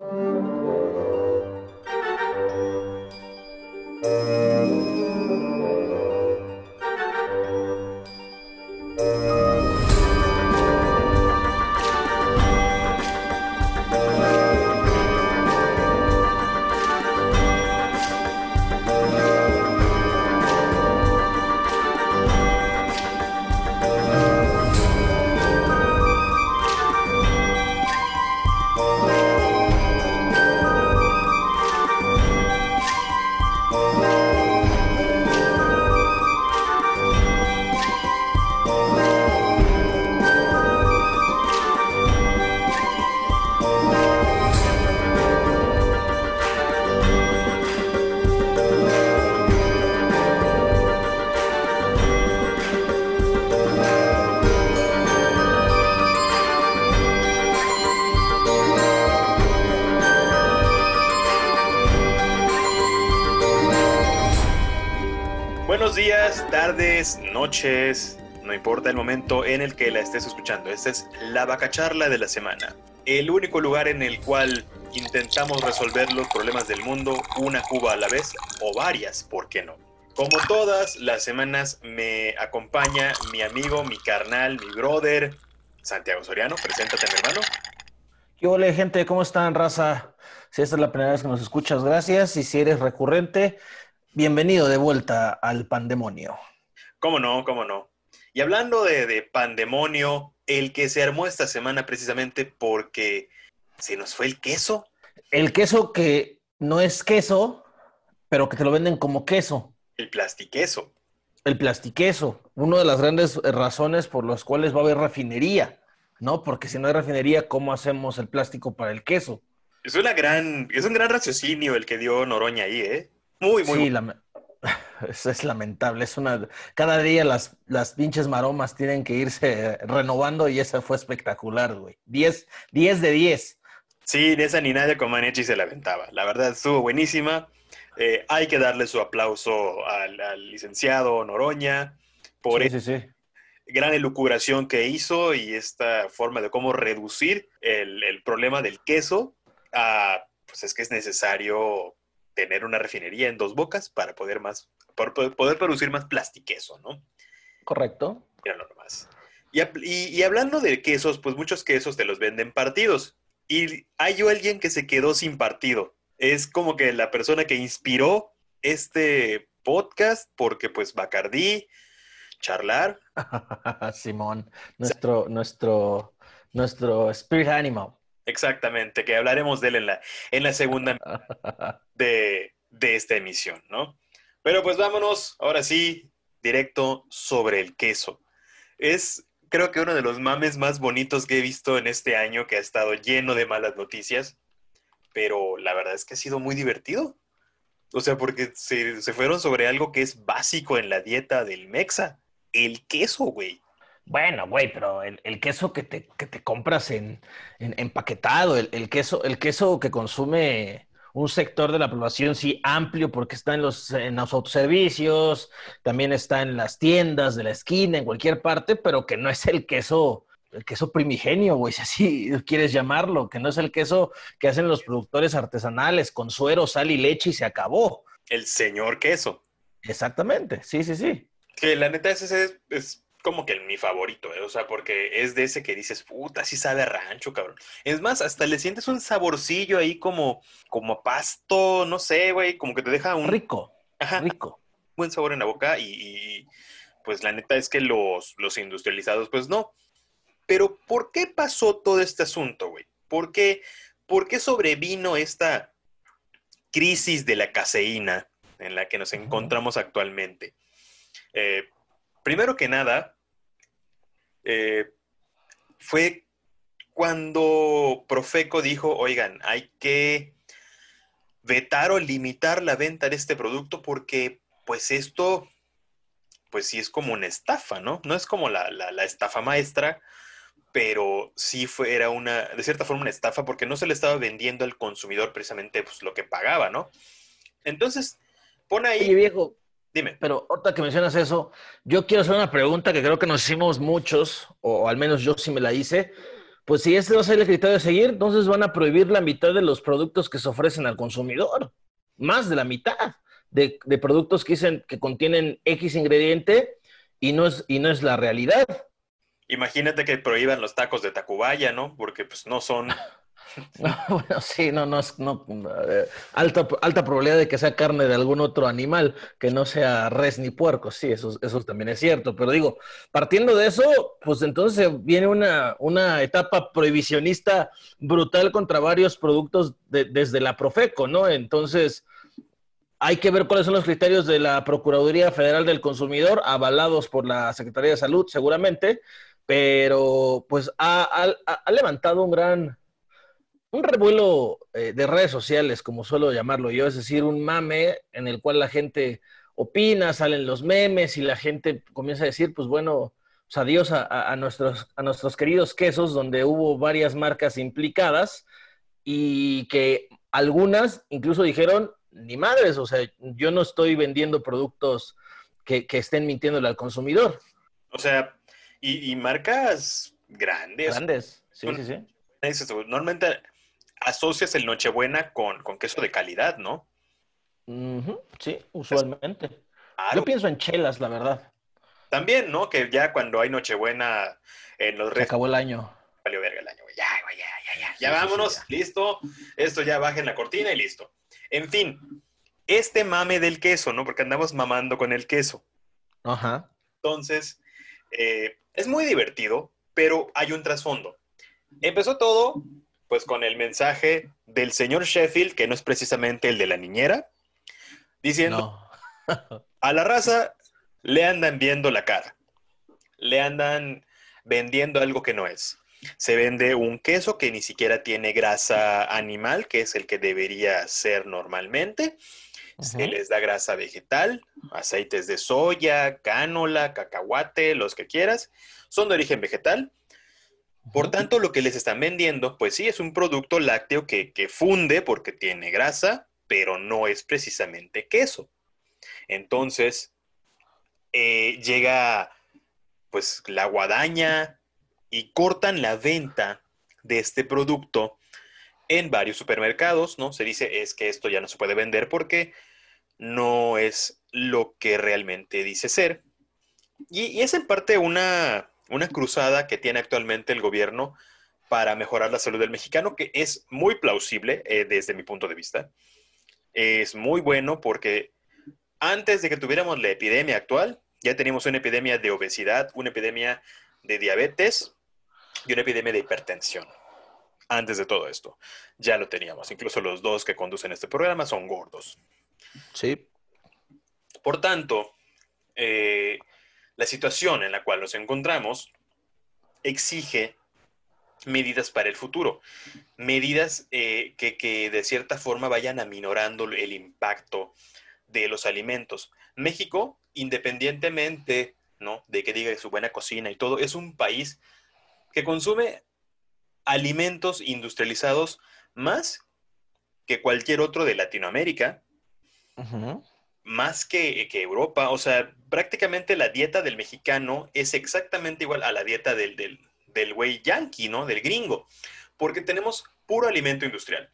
Buenos no importa el momento en el que la estés escuchando. Esta es la vacacharla de la semana. El único lugar en el cual intentamos resolver los problemas del mundo una cuba a la vez o varias, ¿por qué no? Como todas las semanas me acompaña mi amigo, mi carnal, mi brother, Santiago Soriano. Preséntate, mi hermano. ¿Qué hola, gente? ¿Cómo están, raza? Si esta es la primera vez que nos escuchas, gracias. Y si eres recurrente, bienvenido de vuelta al pandemonio. ¿Cómo no? ¿Cómo no? Y hablando de, de pandemonio, el que se armó esta semana precisamente porque se nos fue el queso. El queso que no es queso, pero que te lo venden como queso. El plastiqueso. El plastiqueso. Una de las grandes razones por las cuales va a haber refinería, ¿no? Porque si no hay refinería, ¿cómo hacemos el plástico para el queso? Es una gran, es un gran raciocinio el que dio Noroña ahí, ¿eh? Muy, muy. Sí, lame- es, es lamentable. Es una. Cada día las, las pinches maromas tienen que irse renovando y esa fue espectacular, güey. 10, 10 de 10. Sí, ni esa ni Nadia Comaneci se la aventaba. La verdad, estuvo buenísima. Eh, hay que darle su aplauso al, al licenciado Noroña por Sí, sí, sí. gran elucubración que hizo y esta forma de cómo reducir el, el problema del queso a, pues es que es necesario tener una refinería en dos bocas para poder más, poder producir más plastiqueso, ¿no? Correcto. Míralo nomás. Y, y- y hablando de quesos, pues muchos quesos te los venden partidos. Y hay alguien que se quedó sin partido. Es como que la persona que inspiró este podcast, porque pues Bacardí, charlar, Simón, nuestro, nuestro, nuestro spirit animal. Exactamente, que hablaremos de él en la, en la segunda de, de esta emisión, ¿no? Pero pues vámonos, ahora sí, directo sobre el queso. Es, creo que uno de los mames más bonitos que he visto en este año, que ha estado lleno de malas noticias, pero la verdad es que ha sido muy divertido. O sea, porque se, se fueron sobre algo que es básico en la dieta del mexa, el queso, güey. Bueno, güey, pero el, el queso que te, que te compras en, en- empaquetado, el, el queso, el queso que consume un sector de la población, sí, amplio, porque está en los, en los autoservicios, también está en las tiendas de la esquina, en cualquier parte, pero que no es el queso, el queso primigenio, güey, si así quieres llamarlo, que no es el queso que hacen los productores artesanales con suero, sal y leche y se acabó. El señor queso. Exactamente, sí, sí, sí. Que la neta ese es, es como que mi favorito, ¿eh? O sea, porque es de ese que dices, puta, sí sabe a rancho, cabrón. Es más, hasta le sientes un saborcillo ahí como, como a pasto, no sé, güey, como que te deja un Rico, ajá, rico. buen sabor en la boca y, y, pues la neta es que los, los industrializados, pues no. Pero ¿por qué pasó todo este asunto, güey? ¿Por qué, ¿Por qué sobrevino esta crisis de la caseína en la que nos encontramos actualmente? Eh, primero que nada, eh, fue cuando Profeco dijo, oigan, hay que vetar o limitar la venta de este producto porque pues esto, pues sí es como una estafa, ¿no? No es como la, la- estafa maestra, pero sí fue, era una, de cierta forma una estafa porque no se le estaba vendiendo al consumidor precisamente pues, lo que pagaba, ¿no? Entonces, pon ahí, viejo, dime, pero ahorita que mencionas eso, yo quiero hacer una pregunta que creo que nos hicimos muchos, o al menos yo sí me la hice, pues si este va a ser el criterio de seguir, entonces van a prohibir la mitad de los productos que se ofrecen al consumidor. Más de la mitad de, productos que dicen que contienen X ingrediente y no es, y no es la realidad. Imagínate que prohíban los tacos de Tacubaya, ¿no? Porque pues no son bueno, sí, no, no es no, eh, alta, alta probabilidad de que sea carne de algún otro animal que no sea res ni puerco, sí, eso, eso también es cierto, pero digo, partiendo de eso, pues entonces viene una, una etapa prohibicionista brutal contra varios productos desde la Profeco, ¿no? Entonces, hay que ver cuáles son los criterios de la Procuraduría Federal del Consumidor, avalados por la Secretaría de Salud, seguramente, pero pues ha, ha levantado un gran un revuelo eh, de redes sociales, como suelo llamarlo yo, es decir, un mame en el cual la gente opina, salen los memes y la gente comienza a decir, pues bueno, pues adiós a, nuestros, a nuestros queridos quesos, donde hubo varias marcas implicadas y que algunas incluso dijeron, ni madres, o sea, yo no estoy vendiendo productos que, estén mintiéndole al consumidor. O sea, y, marcas grandes. Grandes, sí, sí, sí. Normalmente asocias el Nochebuena con, con queso de calidad, ¿no? Sí, usualmente. Yo pienso en chelas, la verdad. También, ¿no? Que ya cuando hay Nochebuena en los Se acabó el año. Valió verga el año, Ya, ya, ya, ya. Ya vámonos, listo. Esto ya baja en la cortina y listo. En fin, este mame del queso, ¿no? Porque andamos mamando con el queso. Ajá. Entonces, eh, es muy divertido, pero hay un trasfondo. Empezó todo pues con el mensaje del señor Sheffield, que no es precisamente el de la niñera, diciendo, a la raza le andan viendo la cara, le andan vendiendo algo que no es. Se vende un queso que ni siquiera tiene grasa animal, que es el que debería ser normalmente. Se les da grasa vegetal, aceites de soya, cánola, cacahuate, los que quieras. Son de origen vegetal por tanto, lo que les están vendiendo, pues sí, es un producto lácteo que, funde porque tiene grasa, pero no es precisamente queso. Entonces, eh, llega pues la guadaña y cortan la venta de este producto en varios supermercados, ¿no? Se dice es que esto ya no se puede vender porque no es lo que realmente dice ser. y es en parte una, una cruzada que tiene actualmente el gobierno para mejorar la salud del mexicano, que es muy plausible eh, desde mi punto de vista. Es muy bueno porque antes de que tuviéramos la epidemia actual, ya teníamos una epidemia de obesidad, una epidemia de diabetes y una epidemia de hipertensión. Antes de todo esto, ya lo teníamos. Incluso los dos que conducen este programa son gordos. Sí. Por tanto, eh, la situación en la cual nos encontramos exige medidas para el futuro, medidas eh, que, de cierta forma vayan aminorando el impacto de los alimentos. México, independientemente ¿no? de que diga su buena cocina y todo, es un país que consume alimentos industrializados más que cualquier otro de Latinoamérica más que, que, Europa. O sea, prácticamente la dieta del mexicano es exactamente igual a la dieta del, del, del güey yankee, ¿no? Del gringo. Porque tenemos puro alimento industrial.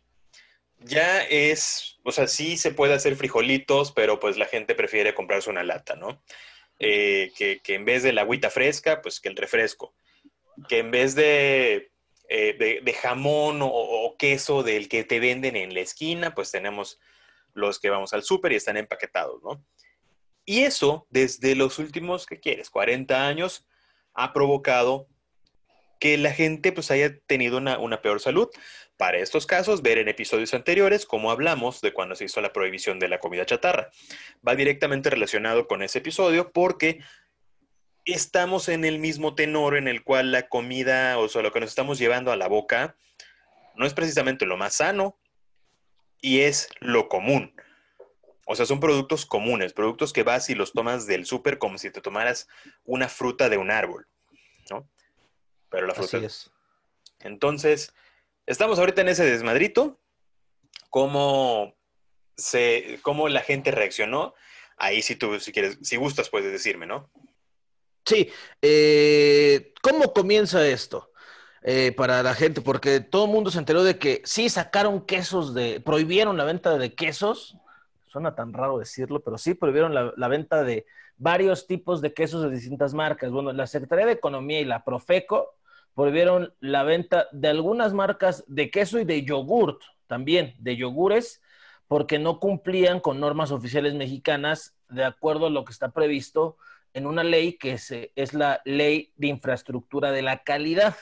Ya es, o sea, sí se puede hacer frijolitos, pero pues la gente prefiere comprarse una lata, ¿no? Eh, que, que, en vez de la agüita fresca, pues que el refresco. Que en vez de, eh, de, jamón o, o, queso del que te venden en la esquina, pues tenemos los que vamos al súper y están empaquetados, ¿no? Y eso, desde los últimos, ¿qué quieres? 40 años, ha provocado que la gente pues haya tenido una, una, peor salud. Para estos casos, ver en episodios anteriores cómo hablamos de cuando se hizo la prohibición de la comida chatarra. Va directamente relacionado con ese episodio porque estamos en el mismo tenor en el cual la comida, o sea, lo que nos estamos llevando a la boca, no es precisamente lo más sano, y es lo común. O sea, son productos comunes, productos que vas y los tomas del súper como si te tomaras una fruta de un árbol, ¿no? Pero la fruta. Así es. Entonces, estamos ahorita en ese desmadrito. ¿Cómo, se, cómo la gente reaccionó? Ahí si tú, si quieres, si gustas, puedes decirme, ¿no? Sí. Eh, ¿Cómo comienza esto? Eh, para la gente, porque todo el mundo se enteró de que sí sacaron quesos de, prohibieron la venta de quesos, suena tan raro decirlo, pero sí prohibieron la, venta de varios tipos de quesos de distintas marcas. Bueno, la Secretaría de Economía y la Profeco prohibieron la venta de algunas marcas de queso y de yogurt, también de yogures, porque no cumplían con normas oficiales mexicanas de acuerdo a lo que está previsto en una ley que es, es la Ley de Infraestructura de la Calidad,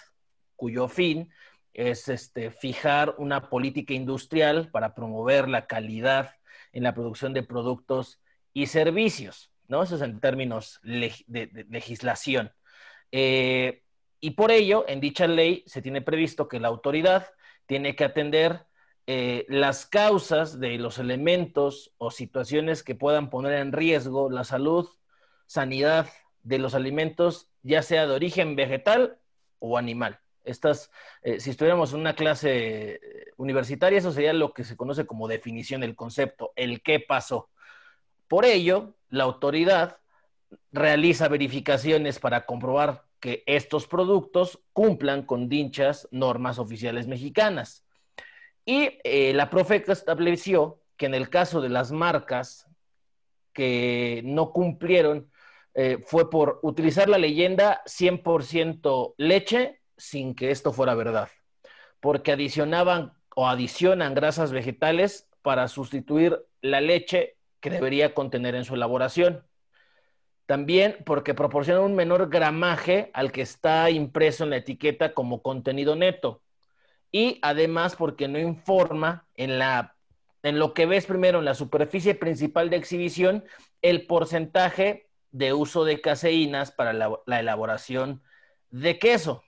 cuyo fin es este, fijar una política industrial para promover la calidad en la producción de productos y servicios, ¿no? Eso es en términos de, legislación. Eh, y por ello, en dicha ley se tiene previsto que la autoridad tiene que atender eh, las causas de los elementos o situaciones que puedan poner en riesgo la salud, sanidad de los alimentos, ya sea de origen vegetal o animal. Estas, eh, si estuviéramos en una clase universitaria, eso sería lo que se conoce como definición del concepto, el qué pasó. Por ello, la autoridad realiza verificaciones para comprobar que estos productos cumplan con dichas normas oficiales mexicanas. Y eh, la Profeca estableció que en el caso de las marcas que no cumplieron, eh, fue por utilizar la leyenda 100% leche sin que esto fuera verdad, porque adicionaban o adicionan grasas vegetales para sustituir la leche que debería contener en su elaboración. También porque proporcionan un menor gramaje al que está impreso en la etiqueta como contenido neto. Y además porque no informa en, la, en lo que ves primero en la superficie principal de exhibición el porcentaje de uso de caseínas para la elaboración de queso.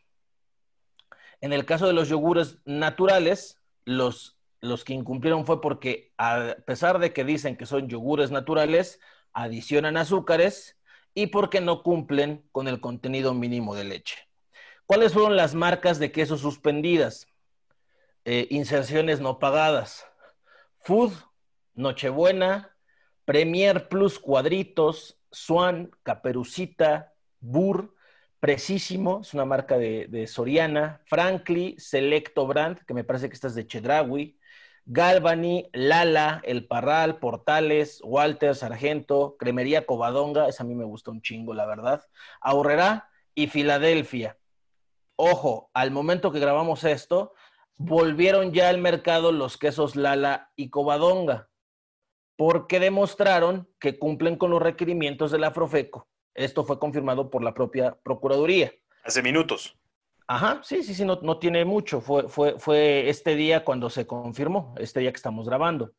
En el caso de los yogures naturales, los, los que incumplieron fue porque a pesar de que dicen que son yogures naturales, adicionan azúcares y porque no cumplen con el contenido mínimo de leche. ¿Cuáles fueron las marcas de queso suspendidas? Eh, inserciones no pagadas. Food, Nochebuena, Premier Plus Cuadritos, Swan, Caperucita, Burr, Precisimo, es una marca de, Soriana, Frankly, Selecto Brand, que me parece que esta es de Chedraui, Galvani, Lala, El Parral, Portales, Walter, Sargento, Cremería Covadonga, esa a mí me gusta un chingo, la verdad, Aurrera y Filadelfia. Ojo, al momento que grabamos esto, volvieron ya al mercado los quesos Lala y Covadonga, porque demostraron que cumplen con los requerimientos de la esto fue confirmado por la propia Procuraduría. Hace minutos. Ajá, sí, sí, sí, no, no tiene mucho. Fue, fue, fue este día cuando se confirmó, este día que estamos grabando.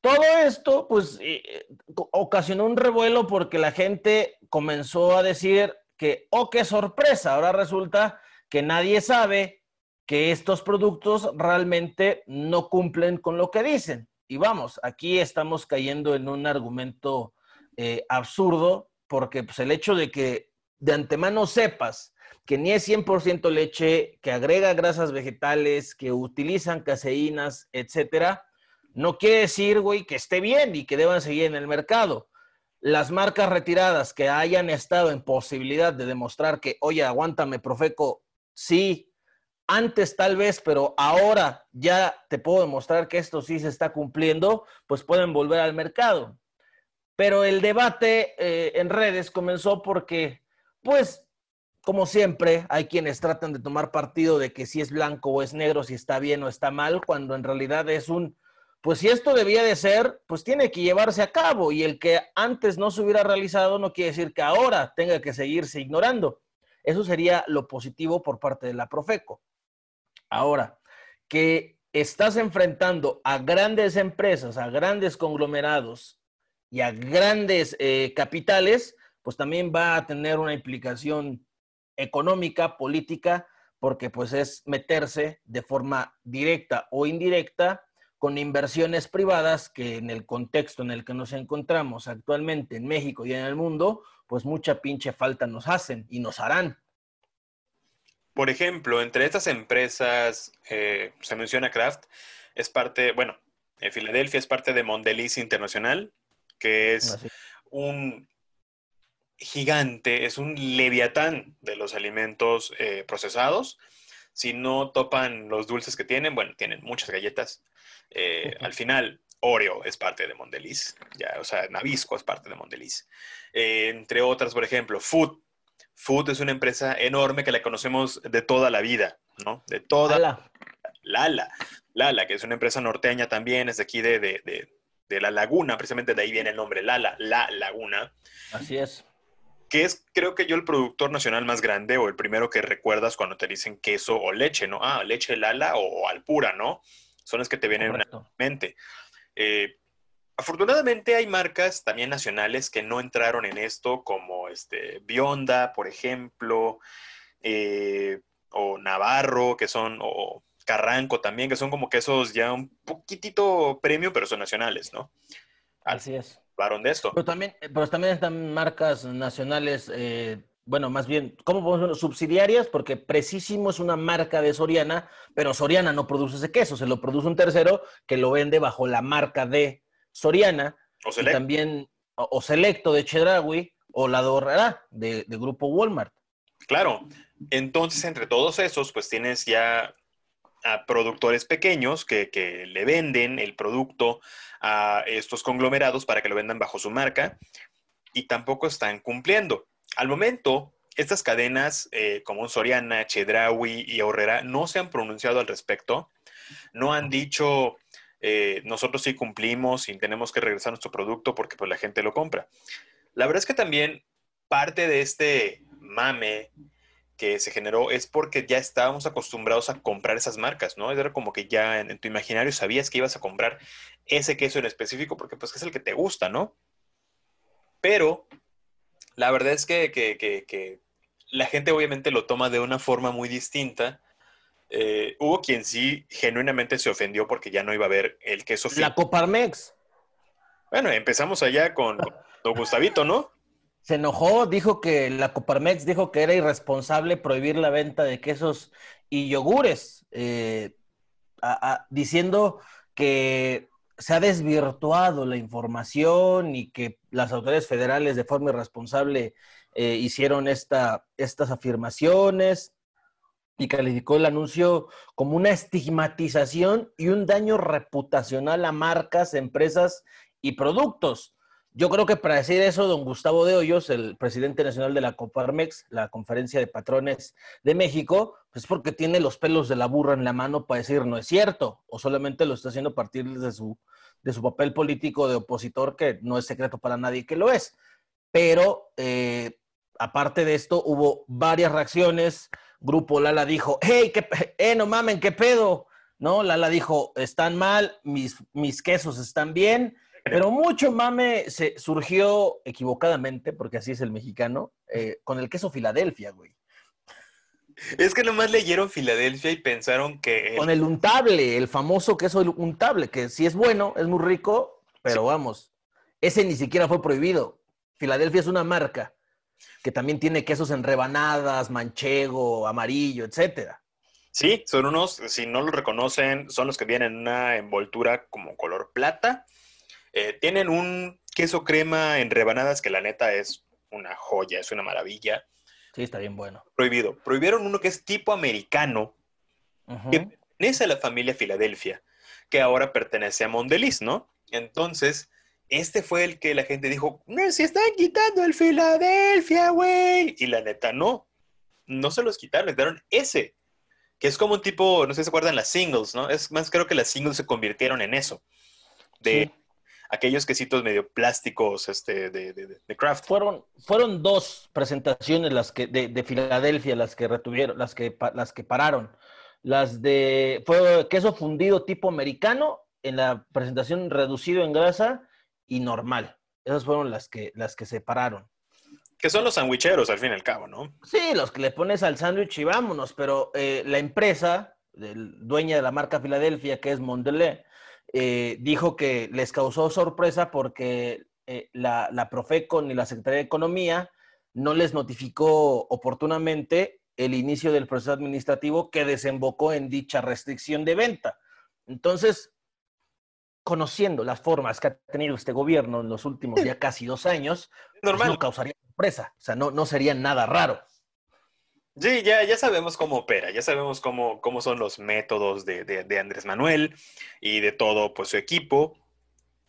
Todo esto, pues, eh, eh, ocasionó un revuelo porque la gente comenzó a decir que, oh, qué sorpresa, ahora resulta que nadie sabe que estos productos realmente no cumplen con lo que dicen. Y vamos, aquí estamos cayendo en un argumento eh, absurdo porque pues, el hecho de que de antemano sepas que ni es 100% leche, que agrega grasas vegetales, que utilizan caseínas, etcétera, no quiere decir, güey, que esté bien y que deban seguir en el mercado. Las marcas retiradas que hayan estado en posibilidad de demostrar que, oye, aguántame, Profeco, sí, antes tal vez, pero ahora ya te puedo demostrar que esto sí se está cumpliendo, pues pueden volver al mercado. Pero el debate eh, en redes comenzó porque, pues, como siempre, hay quienes tratan de tomar partido de que si es blanco o es negro, si está bien o está mal, cuando en realidad es un, pues si esto debía de ser, pues tiene que llevarse a cabo y el que antes no se hubiera realizado no quiere decir que ahora tenga que seguirse ignorando. Eso sería lo positivo por parte de la Profeco. Ahora, que estás enfrentando a grandes empresas, a grandes conglomerados y a grandes eh, capitales, pues también va a tener una implicación económica, política, porque pues es meterse de forma directa o indirecta con inversiones privadas que en el contexto en el que nos encontramos actualmente en México y en el mundo, pues mucha pinche falta nos hacen y nos harán. Por ejemplo, entre estas empresas, eh, se menciona Kraft, es parte, bueno, en Filadelfia es parte de Mondelez Internacional, que es un gigante, es un leviatán de los alimentos eh, procesados. Si no topan los dulces que tienen, bueno, tienen muchas galletas. Eh, al final, Oreo es parte de Mondeliz, ya, o sea, Nabisco es parte de Mondeliz. Eh, entre otras, por ejemplo, Food. Food es una empresa enorme que la conocemos de toda la vida, ¿no? De toda. Lala. Lala. Lala, que es una empresa norteña también, es de aquí de, de, de, de La Laguna, precisamente de ahí viene el nombre Lala, La Laguna. Así es. Que es, creo que yo, el productor nacional más grande o el primero que recuerdas cuando te dicen queso o leche, ¿no? Ah, leche Lala o, Alpura, ¿no? Son las que te vienen Correcto. a la mente. Eh, afortunadamente hay marcas también nacionales que no entraron en esto, como este, Bionda, por ejemplo, eh, o Navarro, que son, o Carranco también, que son como quesos ya un poquitito premium, pero son nacionales, ¿no? Así es. Hablaron de esto. Pero también, pero también están marcas nacionales, eh, bueno, más bien, ¿cómo podemos decirlo? Subsidiarias, porque Precisísimo es una marca de Soriana, pero Soriana no produce ese queso, se lo produce un tercero que lo vende bajo la marca de Soriana. O Y Select. también, o, o Selecto de Chedraui, o la Dorrera de, de Grupo Walmart. Claro. Entonces, entre todos esos, pues tienes ya a productores pequeños que, le venden el producto a estos conglomerados para que lo vendan bajo su marca y tampoco están cumpliendo. Al momento, estas cadenas eh, como Soriana, Chedraui y Horrera no se han pronunciado al respecto, no han dicho eh, nosotros sí cumplimos y tenemos que regresar nuestro producto porque pues la gente lo compra. La verdad es que también parte de este mame que se generó es porque ya estábamos acostumbrados a comprar esas marcas, ¿no? Era como que ya en, en tu imaginario sabías que ibas a comprar ese queso en específico porque pues es el que te gusta, ¿no? Pero la verdad es que, que, que, que la gente obviamente lo toma de una forma muy distinta. Eh, hubo quien sí genuinamente se ofendió porque ya no iba a ver el queso La Coparmex Bueno, empezamos allá con, con Don Gustavito, ¿no? Se enojó, dijo que la Coparmex dijo que era irresponsable prohibir la venta de quesos y yogures, eh, diciendo que se ha desvirtuado la información y que las autoridades federales de forma irresponsable eh, hicieron esta, estas afirmaciones y calificó el anuncio como una estigmatización y un daño reputacional a marcas, empresas y productos. Yo creo que para decir eso, don Gustavo de Hoyos, el presidente nacional de la Coparmex, la Conferencia de Patrones de México, pues porque tiene los pelos de la burra en la mano para decir no es cierto, o solamente lo está haciendo a partir de su, de su papel político de opositor, que no es secreto para nadie que lo es. Pero eh, aparte de esto, hubo varias reacciones. Grupo Lala dijo, hey, qué, eh, no mamen, qué pedo. No, Lala dijo, están mal, mis, mis quesos están bien. Pero mucho mame se surgió equivocadamente, porque así es el mexicano, eh, con el queso Filadelfia, güey. Es que nomás leyeron Filadelfia y pensaron que... el- Con el untable, el famoso queso untable, que sí es bueno, es muy rico, pero vamos, ese ni siquiera fue prohibido. Filadelfia es una marca que también tiene quesos en rebanadas, manchego, amarillo, etcétera. Sí, son unos, si no los reconocen, son los que vienen en una envoltura como color plata. Eh, tienen un queso crema en rebanadas que la neta es una joya, es una maravilla. Sí, está bien bueno. Prohibido. Prohibieron uno que es tipo americano, que pertenece a la familia Filadelfia, que ahora pertenece a Mondeliz, ¿no? Entonces, este fue el que la gente dijo, no, se están quitando el Filadelfia, güey. Y la neta, no. No se los quitaron, les dieron ese. Que es como un tipo, no sé si se acuerdan las singles, ¿no? Es más, creo que las singles se convirtieron en eso. De Sí. Aquellos quesitos medio plásticos este, de, de, de-. Fueron, fueron dos presentaciones las que de, de Filadelfia las que retuvieron, las que, las que pararon. Las de fue queso fundido tipo americano en la presentación reducido en grasa y normal. Esas fueron las que las que se pararon. Que son los sandwicheros, al fin y al cabo, ¿no? Sí, los que le pones al sándwich y vámonos, pero eh, la empresa, el dueña de la marca Filadelfia, que es Mondelez, eh, dijo que les causó sorpresa porque eh, la, la Profeco ni la Secretaría de Economía no les notificó oportunamente el inicio del proceso administrativo que desembocó en dicha restricción de venta. Entonces, conociendo las formas que ha tenido este gobierno en los últimos ya casi dos años, pues no causaría sorpresa, o sea, no, no sería nada raro. Sí, ya, ya sabemos cómo opera, ya sabemos cómo, cómo son los métodos de, de, Andrés Manuel y de todo pues, su equipo,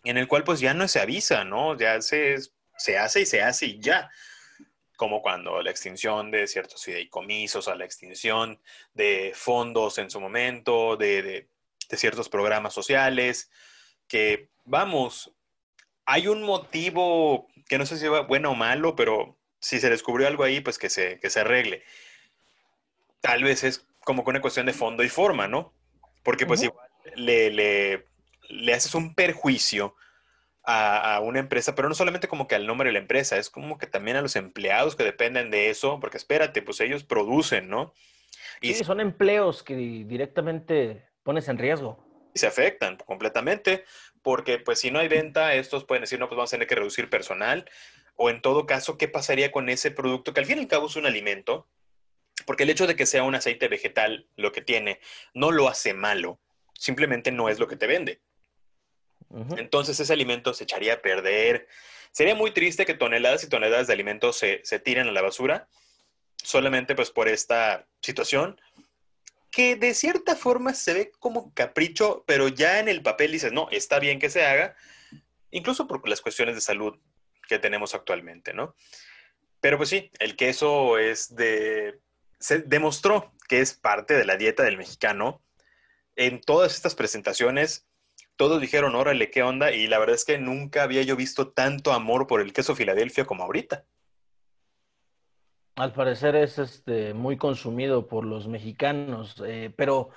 en el cual pues ya no se avisa, ¿no? Ya se, se hace y se hace y ya. Como cuando la extinción de ciertos fideicomisos, a la extinción de fondos en su momento, de, de, de ciertos programas sociales, que vamos, hay un motivo que no sé si va bueno o malo, pero si se descubrió algo ahí, pues que se, que se arregle. Tal vez es como que una cuestión de fondo y forma, ¿no? Porque pues igual le, le, le, haces un perjuicio a, a, una empresa, pero no solamente como que al nombre de la empresa, es como que también a los empleados que dependen de eso, porque espérate, pues ellos producen, ¿no? Y sí, son empleos que directamente pones en riesgo. Y se afectan completamente, porque pues si no hay venta, estos pueden decir, no, pues vamos a tener que reducir personal, o en todo caso, ¿qué pasaría con ese producto que al fin y al cabo es un alimento? Porque el hecho de que sea un aceite vegetal lo que tiene no lo hace malo, simplemente no es lo que te vende. Entonces ese alimento se echaría a perder. Sería muy triste que toneladas y toneladas de alimentos se, se tiren a la basura solamente pues por esta situación que de cierta forma se ve como capricho, pero ya en el papel dices, no, está bien que se haga, incluso por las cuestiones de salud que tenemos actualmente, ¿no? Pero pues sí, el queso es de... Se demostró que es parte de la dieta del mexicano. En todas estas presentaciones, todos dijeron, órale, ¿qué onda? Y la verdad es que nunca había yo visto tanto amor por el queso Filadelfia como ahorita. Al parecer es este, muy consumido por los mexicanos, eh, pero,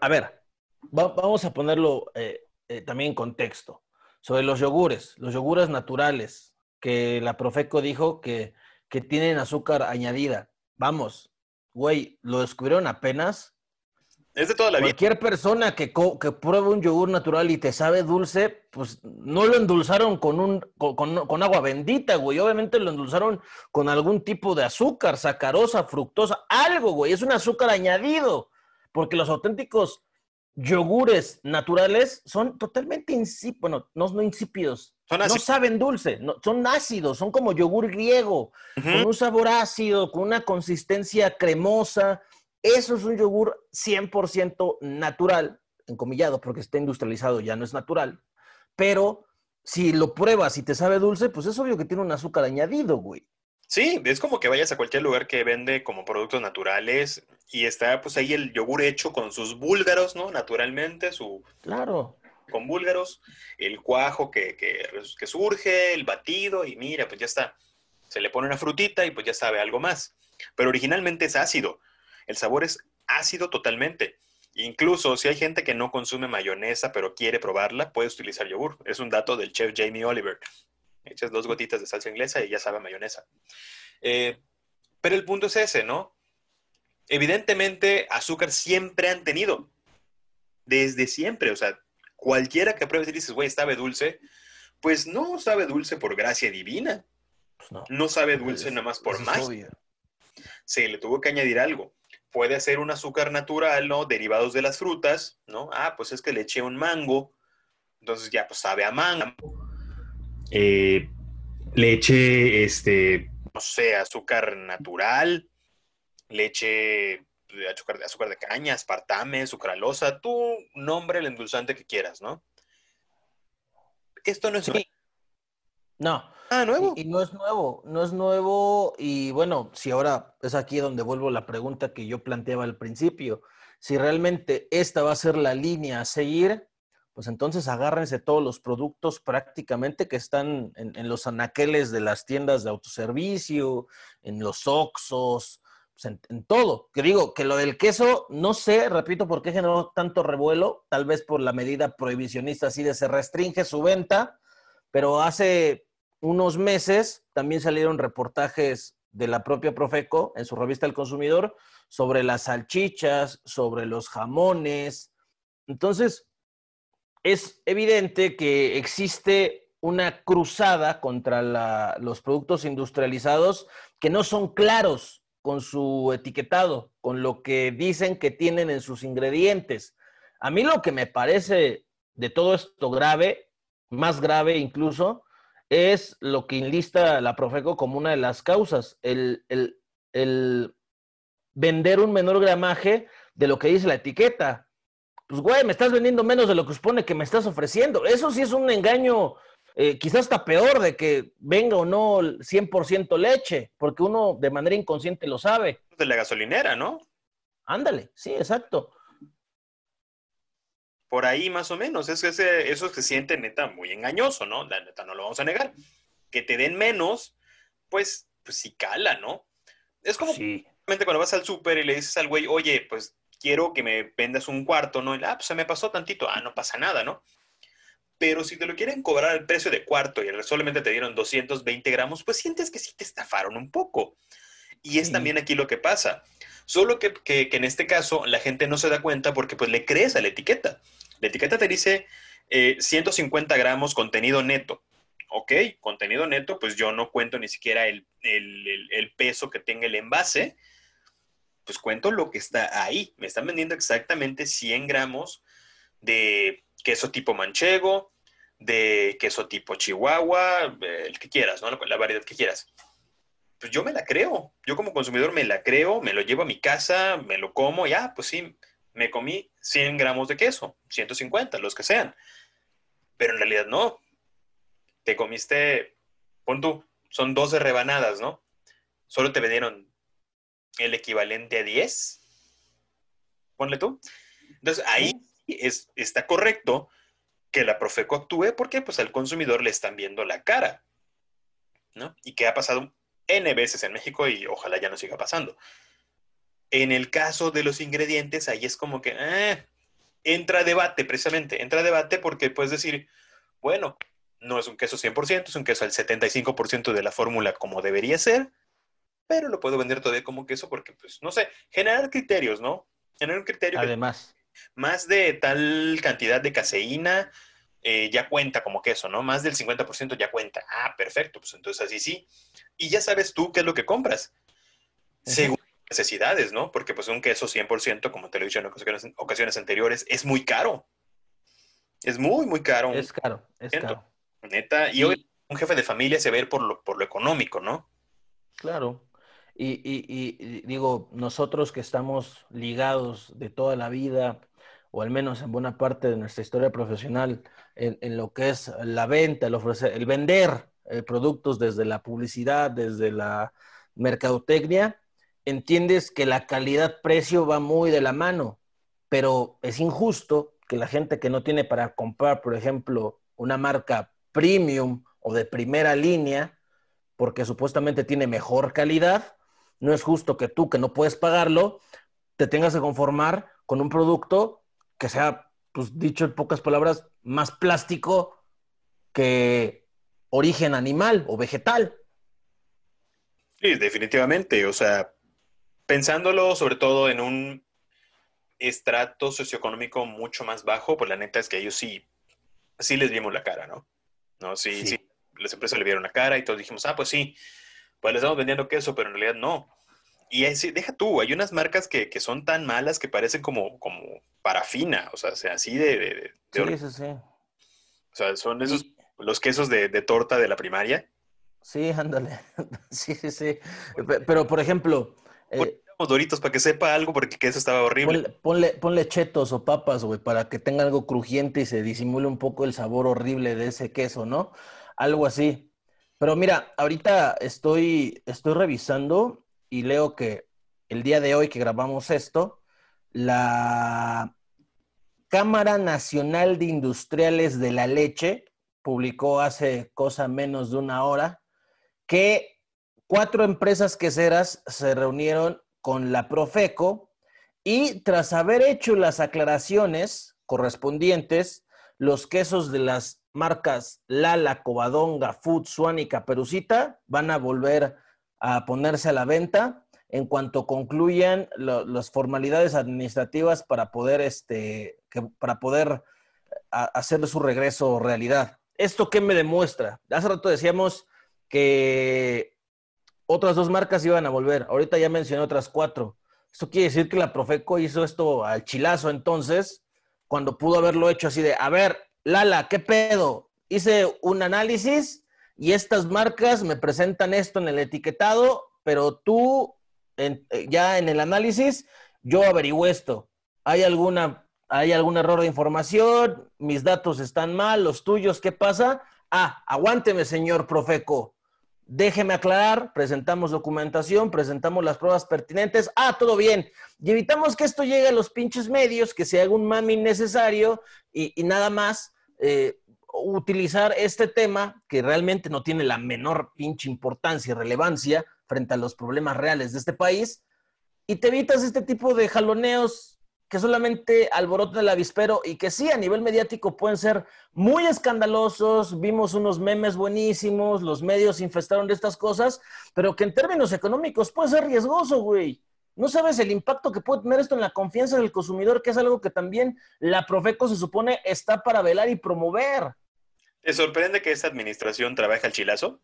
a ver, vamos a ponerlo eh, eh, también en contexto. Sobre los yogures, los yogures naturales, que la Profeco dijo que, que tienen azúcar añadida. Vamos, güey, lo descubrieron apenas es de toda la vida. Cualquier persona que, que pruebe un yogur natural y te sabe dulce, pues no lo endulzaron con, un, con, agua bendita, güey. Obviamente lo endulzaron con algún tipo de azúcar, sacarosa, fructosa, algo, güey. Es un azúcar añadido. Porque los auténticos yogures naturales son totalmente insípidos, bueno, no, no insípidos, no saben dulce, son ácidos, son como yogur griego, con un sabor ácido, con una consistencia cremosa. Eso es un yogur 100% natural, encomillado, porque está industrializado, ya no es natural. Pero si lo pruebas y te sabe dulce, pues es obvio que tiene un azúcar añadido, güey. Sí, es como que vayas a cualquier lugar que vende como productos naturales y está pues ahí el yogur hecho con sus búlgaros, ¿no? Naturalmente, su... Claro. Con búlgaros, el cuajo que, que, surge, el batido y mira, pues ya está. Se le pone una frutita y pues ya sabe algo más. Pero originalmente es ácido. El sabor es ácido totalmente. Incluso si hay gente que no consume mayonesa pero quiere probarla, puedes utilizar yogur. Es un dato del chef Jamie Oliver. Echas dos gotitas de salsa inglesa y ya sabe mayonesa. Eh, pero el punto es ese, ¿no? Evidentemente, azúcar siempre han tenido. Desde siempre. O sea, cualquiera que pruebe y dices, güey, sabe dulce, pues no sabe dulce por gracia divina. Pues no. sabe dulce nada más por más. Se le tuvo que añadir algo puede ser un azúcar natural, ¿no? Derivados de las frutas, ¿no? Ah, pues es que le eché un mango, entonces ya pues sabe a mango. Eh, le eché, este, no sé, azúcar natural, leche, azúcar, azúcar de caña, aspartame, sucralosa, tú nombre el endulzante que quieras, ¿no? Esto no es... No. Ah, nuevo. Y, no es nuevo, no es nuevo. Y bueno, si ahora es aquí donde vuelvo la pregunta que yo planteaba al principio. Si realmente esta va a ser la línea a seguir, pues entonces agárrense todos los productos prácticamente que están en, los anaqueles de las tiendas de autoservicio, en los Oxos, en, en, todo. Que digo, que lo del queso, no sé, repito, por qué generó tanto revuelo, tal vez por la medida prohibicionista así de se restringe su venta, pero hace unos meses también salieron reportajes de la propia Profeco en su revista El Consumidor sobre las salchichas, sobre los jamones. Entonces, es evidente que existe una cruzada contra los productos industrializados que no son claros con su etiquetado, con lo que dicen que tienen en sus ingredientes. A mí lo que me parece de todo esto grave, más grave incluso, es lo que enlista la Profeco como una de las causas, el, vender un menor gramaje de lo que dice la etiqueta. Pues, güey, me estás vendiendo menos de lo que supone que me estás ofreciendo. Eso sí es un engaño, eh, quizás hasta peor de que venga o no 100% leche, porque uno de manera inconsciente lo sabe. De la gasolinera, ¿no? Ándale, sí, exacto. Por ahí más o menos. Es que eso se siente neta muy engañoso, ¿no? La neta no lo vamos a negar. Que te den menos, pues, pues sí cala, ¿no? Es como sí. cuando vas al súper y le dices al güey, oye, pues quiero que me vendas un cuarto, ¿no? Y, ah, pues se me pasó tantito, ah, no pasa nada, ¿no? Pero si te lo quieren cobrar al precio de cuarto y solamente te dieron 220 gramos, pues sientes que sí te estafaron un poco. Y es también aquí lo que pasa. Solo que, que, en este caso la gente no se da cuenta porque pues le crees a la etiqueta. La etiqueta te dice 150 eh, gramos contenido neto. Ok, contenido neto, pues yo no cuento ni siquiera el, el, el peso que tenga el envase, pues cuento lo que está ahí. Me están vendiendo exactamente 100 gramos de queso tipo manchego, de queso tipo chihuahua, el que quieras, ¿no? La variedad que quieras. Pues yo me la creo. Yo como consumidor me la creo, me lo llevo a mi casa, me lo como, ya, pues sí, me comí 100 gramos de queso, 150, los que sean. Pero en realidad no. Te comiste, pon tú, son 12 rebanadas, ¿no? Solo te vendieron el equivalente a 10. Ponle tú. Entonces, ahí es, está correcto que la Profeco actúe porque pues al consumidor le están viendo la cara. ¿no? Y que ha pasado N veces en México y ojalá ya no siga pasando. En el caso de los ingredientes, ahí es como que eh, entra debate, precisamente, entra debate porque puedes decir, bueno, no es un queso 100%, es un queso al 75% de la fórmula como debería ser, pero lo puedo vender todavía como queso porque, pues, no sé, generar criterios, ¿no? Generar un criterio. Además. Más de tal cantidad de caseína eh, ya cuenta como queso, ¿no? Más del 50% ya cuenta. Ah, perfecto, pues entonces así sí. Y ya sabes tú qué es lo que compras. Según necesidades, ¿no? Porque pues un queso 100%, como te lo he dicho en ocasiones, ocasiones anteriores, es muy caro. Es muy, muy caro. Es caro, es caro. Neta, y, hoy un jefe de familia se ve por lo, por lo económico, ¿no? Claro. Y, digo, nosotros que estamos ligados de toda la vida, o al menos en buena parte de nuestra historia profesional, en, lo que es la venta, el, ofrecer, el vender eh, productos desde la publicidad, desde la mercadotecnia, entiendes que la calidad-precio va muy de la mano, pero es injusto que la gente que no tiene para comprar, por ejemplo, una marca premium o de primera línea, porque supuestamente tiene mejor calidad, no es justo que tú, que no puedes pagarlo, te tengas que conformar con un producto que sea, pues dicho en pocas palabras, más plástico que origen animal o vegetal. Sí, definitivamente. O sea, pensándolo sobre todo en un estrato socioeconómico mucho más bajo, pues la neta es que ellos sí, sí les vimos la cara, ¿no? ¿No? Sí, sí, sí. las empresas le vieron la cara y todos dijimos, ah, pues sí, pues le estamos vendiendo queso, pero en realidad no. Y deja tú, hay unas marcas que, que, son tan malas que parecen como, como parafina, o sea, así de... sí, sí, sí. O sea, son esos, los quesos de, de, torta de la primaria. Sí, ándale. sí, sí, sí. Pero, por ejemplo... Eh, doritos para que sepa algo porque el queso estaba horrible. Ponle, ponle, chetos o papas, güey, para que tenga algo crujiente y se disimule un poco el sabor horrible de ese queso, ¿no? Algo así. Pero mira, ahorita estoy, estoy revisando y leo que el día de hoy que grabamos esto, la Cámara Nacional de Industriales de la Leche publicó hace cosa menos de una hora que cuatro empresas queseras se reunieron con la Profeco y tras haber hecho las aclaraciones correspondientes, los quesos de las marcas Lala, Covadonga, Food, Swan y Caperucita van a volver a ponerse a la venta en cuanto concluyan las formalidades administrativas para poder, este, para poder hacer su regreso realidad. ¿Esto qué me demuestra? Hace rato decíamos que otras dos marcas iban a volver. Ahorita ya mencioné otras cuatro. Esto quiere decir que la Profeco hizo esto al chilazo entonces, cuando pudo haberlo hecho así de, a ver, Lala, ¿qué pedo? Hice un análisis y estas marcas me presentan esto en el etiquetado, pero tú eh, ya en el análisis, yo averigüé esto. ¿Hay alguna hay algún error de información, mis datos están mal, los tuyos, ¿qué pasa? Ah, aguánteme, señor Profeco. Déjeme aclarar, presentamos documentación, presentamos las pruebas pertinentes. Ah, todo bien. Y evitamos que esto llegue a los pinches medios, que se haga un mami innecesario y, nada más eh, utilizar este tema que realmente no tiene la menor pinche importancia y relevancia frente a los problemas reales de este país. Y te evitas este tipo de jaloneos que solamente alborotan el avispero y que sí, a nivel mediático pueden ser muy escandalosos. Vimos unos memes buenísimos, los medios infestaron de estas cosas, pero que en términos económicos puede ser riesgoso, güey. No sabes el impacto que puede tener esto en la confianza del consumidor, que es algo que también la Profeco se supone está para velar y promover. ¿Te sorprende que esta administración trabaje al chilazo?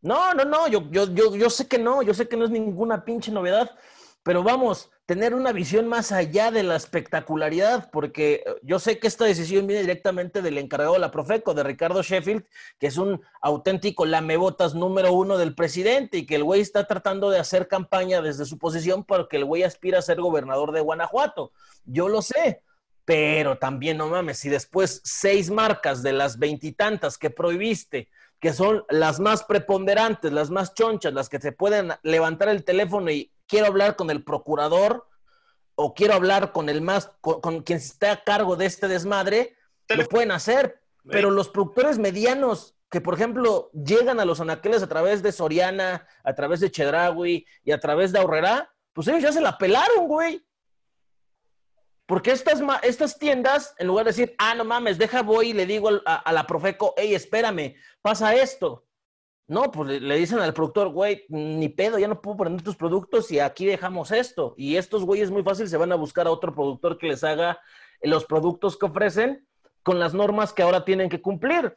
No, no, no, yo, yo, yo, yo sé que no, yo sé que no es ninguna pinche novedad, pero vamos, tener una visión más allá de la espectacularidad, porque eh, yo sé que esta decisión viene directamente del encargado de la Profeco, de Ricardo Sheffield, que es un auténtico lamebotas número uno del presidente y que el güey está tratando de hacer campaña desde su posición porque el güey aspira a ser gobernador de Guanajuato. Yo lo sé, pero también no mames, si después seis marcas de las veintitantas que prohibiste, que son las más preponderantes, las más chonchas, las que se pueden levantar el teléfono y quiero hablar con el procurador o quiero hablar con el más, con, quien está a cargo de este desmadre, lo pueden hacer. Pero los productores medianos que, por ejemplo, llegan a los anaqueles a través de Soriana, a través de Chedraui y a través de Aurrera, pues ellos ya se la pelaron, güey. Porque estas, estas tiendas, en lugar de decir, ah, no mames, deja voy y le digo a, la Profeco, hey, espérame, pasa esto. No, pues le, dicen al productor, güey, ni pedo, ya no puedo poner tus productos y aquí dejamos esto. Y estos güeyes muy fácil se van a buscar a otro productor que les haga los productos que ofrecen con las normas que ahora tienen que cumplir.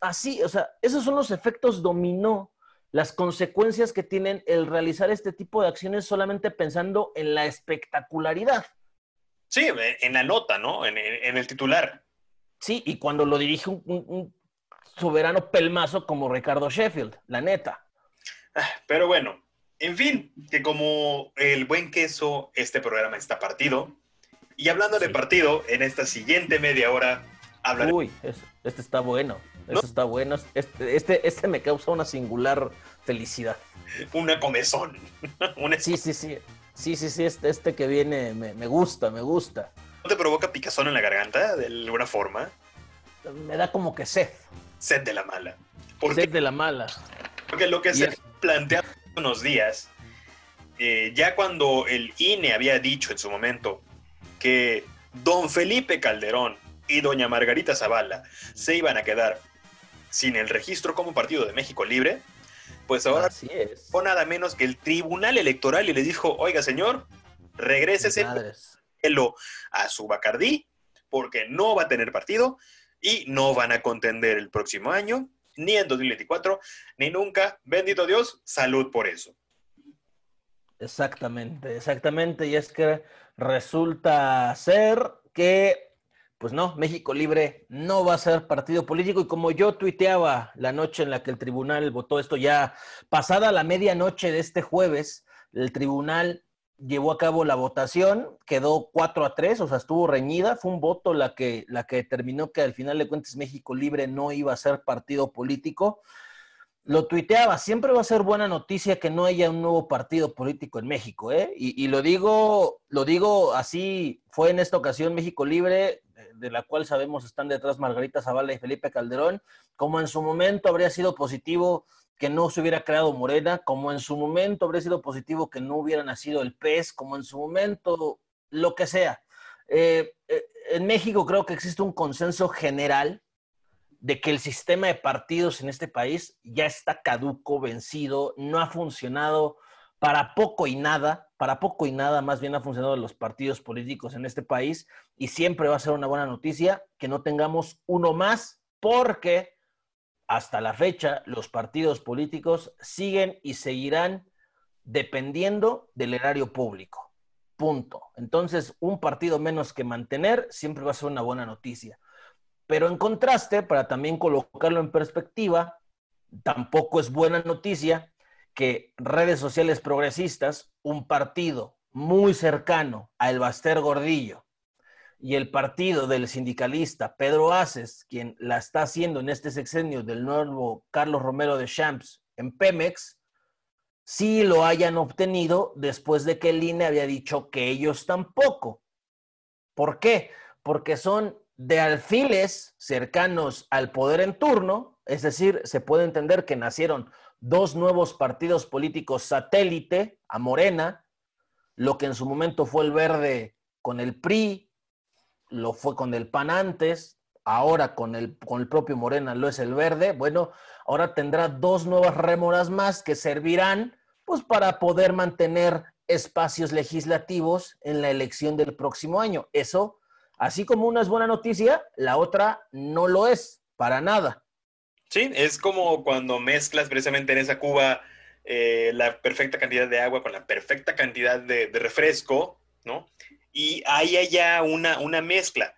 Así, o sea, esos son los efectos dominó, las consecuencias que tienen el realizar este tipo de acciones solamente pensando en la espectacularidad. Sí, en la nota, ¿no? En, el titular. Sí, y cuando lo dirige un soberano pelmazo como Ricardo Sheffield, la neta. Ah, pero bueno, en fin, que como el buen queso, este programa está partido. Y hablando de partido, en esta siguiente media hora hablaré. Uy, este está bueno. Este está bueno. Este, este, este, me causa una singular felicidad. Una comezón. Sí, sí, sí. Sí, sí, sí. Este, este que viene me, me gusta, me gusta. ¿No te provoca picazón en la garganta de alguna forma? Me da como que sed sed de la mala. sed de la mala. Porque lo que se plantea unos días, eh, ya cuando el INE había dicho en su momento que don Felipe Calderón y doña Margarita Zavala se iban a quedar sin el registro como partido de México Libre, pues ahora fue nada menos que el Tribunal Electoral y le dijo, oiga señor, regrésese a su Bacardí porque no va a tener partido y no van a contender el próximo año, ni en 2024, ni nunca. Bendito Dios, salud por eso. Exactamente, exactamente. Y es que resulta ser que, pues no, México Libre no va a ser partido político. Y como yo tuiteaba la noche en la que el tribunal votó esto, ya pasada la medianoche de este jueves, el tribunal llevó a cabo la votación, quedó 4 a 3, o sea, estuvo reñida, fue un voto la que, la que determinó que al final de cuentas México Libre no iba a ser partido político. Lo tuiteaba, siempre va a ser buena noticia que no haya un nuevo partido político en México, ¿eh? Y, lo digo, lo digo así, fue en esta ocasión México Libre, de la cual sabemos están detrás Margarita Zavala y Felipe Calderón, como en su momento habría sido positivo que no se hubiera creado Morena, como en su momento habría sido positivo que no hubiera nacido el PES, como en su momento lo que sea. Eh, eh, en México creo que existe un consenso general de que el sistema de partidos en este país ya está caduco, vencido, no ha funcionado para poco y nada, para poco y nada, más bien ha funcionado los partidos políticos en este país y siempre va a ser una buena noticia que no tengamos uno más porque hasta la fecha, los partidos políticos siguen y seguirán dependiendo del erario público. Punto. Entonces, un partido menos que mantener siempre va a ser una buena noticia. Pero en contraste, para también colocarlo en perspectiva, tampoco es buena noticia que redes sociales progresistas, un partido muy cercano a El Baster Gordillo y el partido del sindicalista Pedro Aces, quien la está haciendo en este sexenio del nuevo Carlos Romero de Champs en Pemex, sí lo hayan obtenido después de que el INE había dicho que ellos tampoco. ¿Por qué? Porque son de alfiles cercanos al poder en turno, es decir, se puede entender que nacieron dos nuevos partidos políticos satélite a Morena, lo que en su momento fue el verde con el PRI, lo fue con el PAN antes, ahora con el, con el propio Morena lo es el verde, bueno, ahora tendrá dos nuevas rémoras más que servirán pues para poder mantener espacios legislativos en la elección del próximo año. Eso, así como una es buena noticia, la otra no lo es, para nada. Sí, es como cuando mezclas precisamente en esa cuba eh, la perfecta cantidad de agua con la perfecta cantidad de, refresco, ¿no? y ahí hay ya una, una mezcla.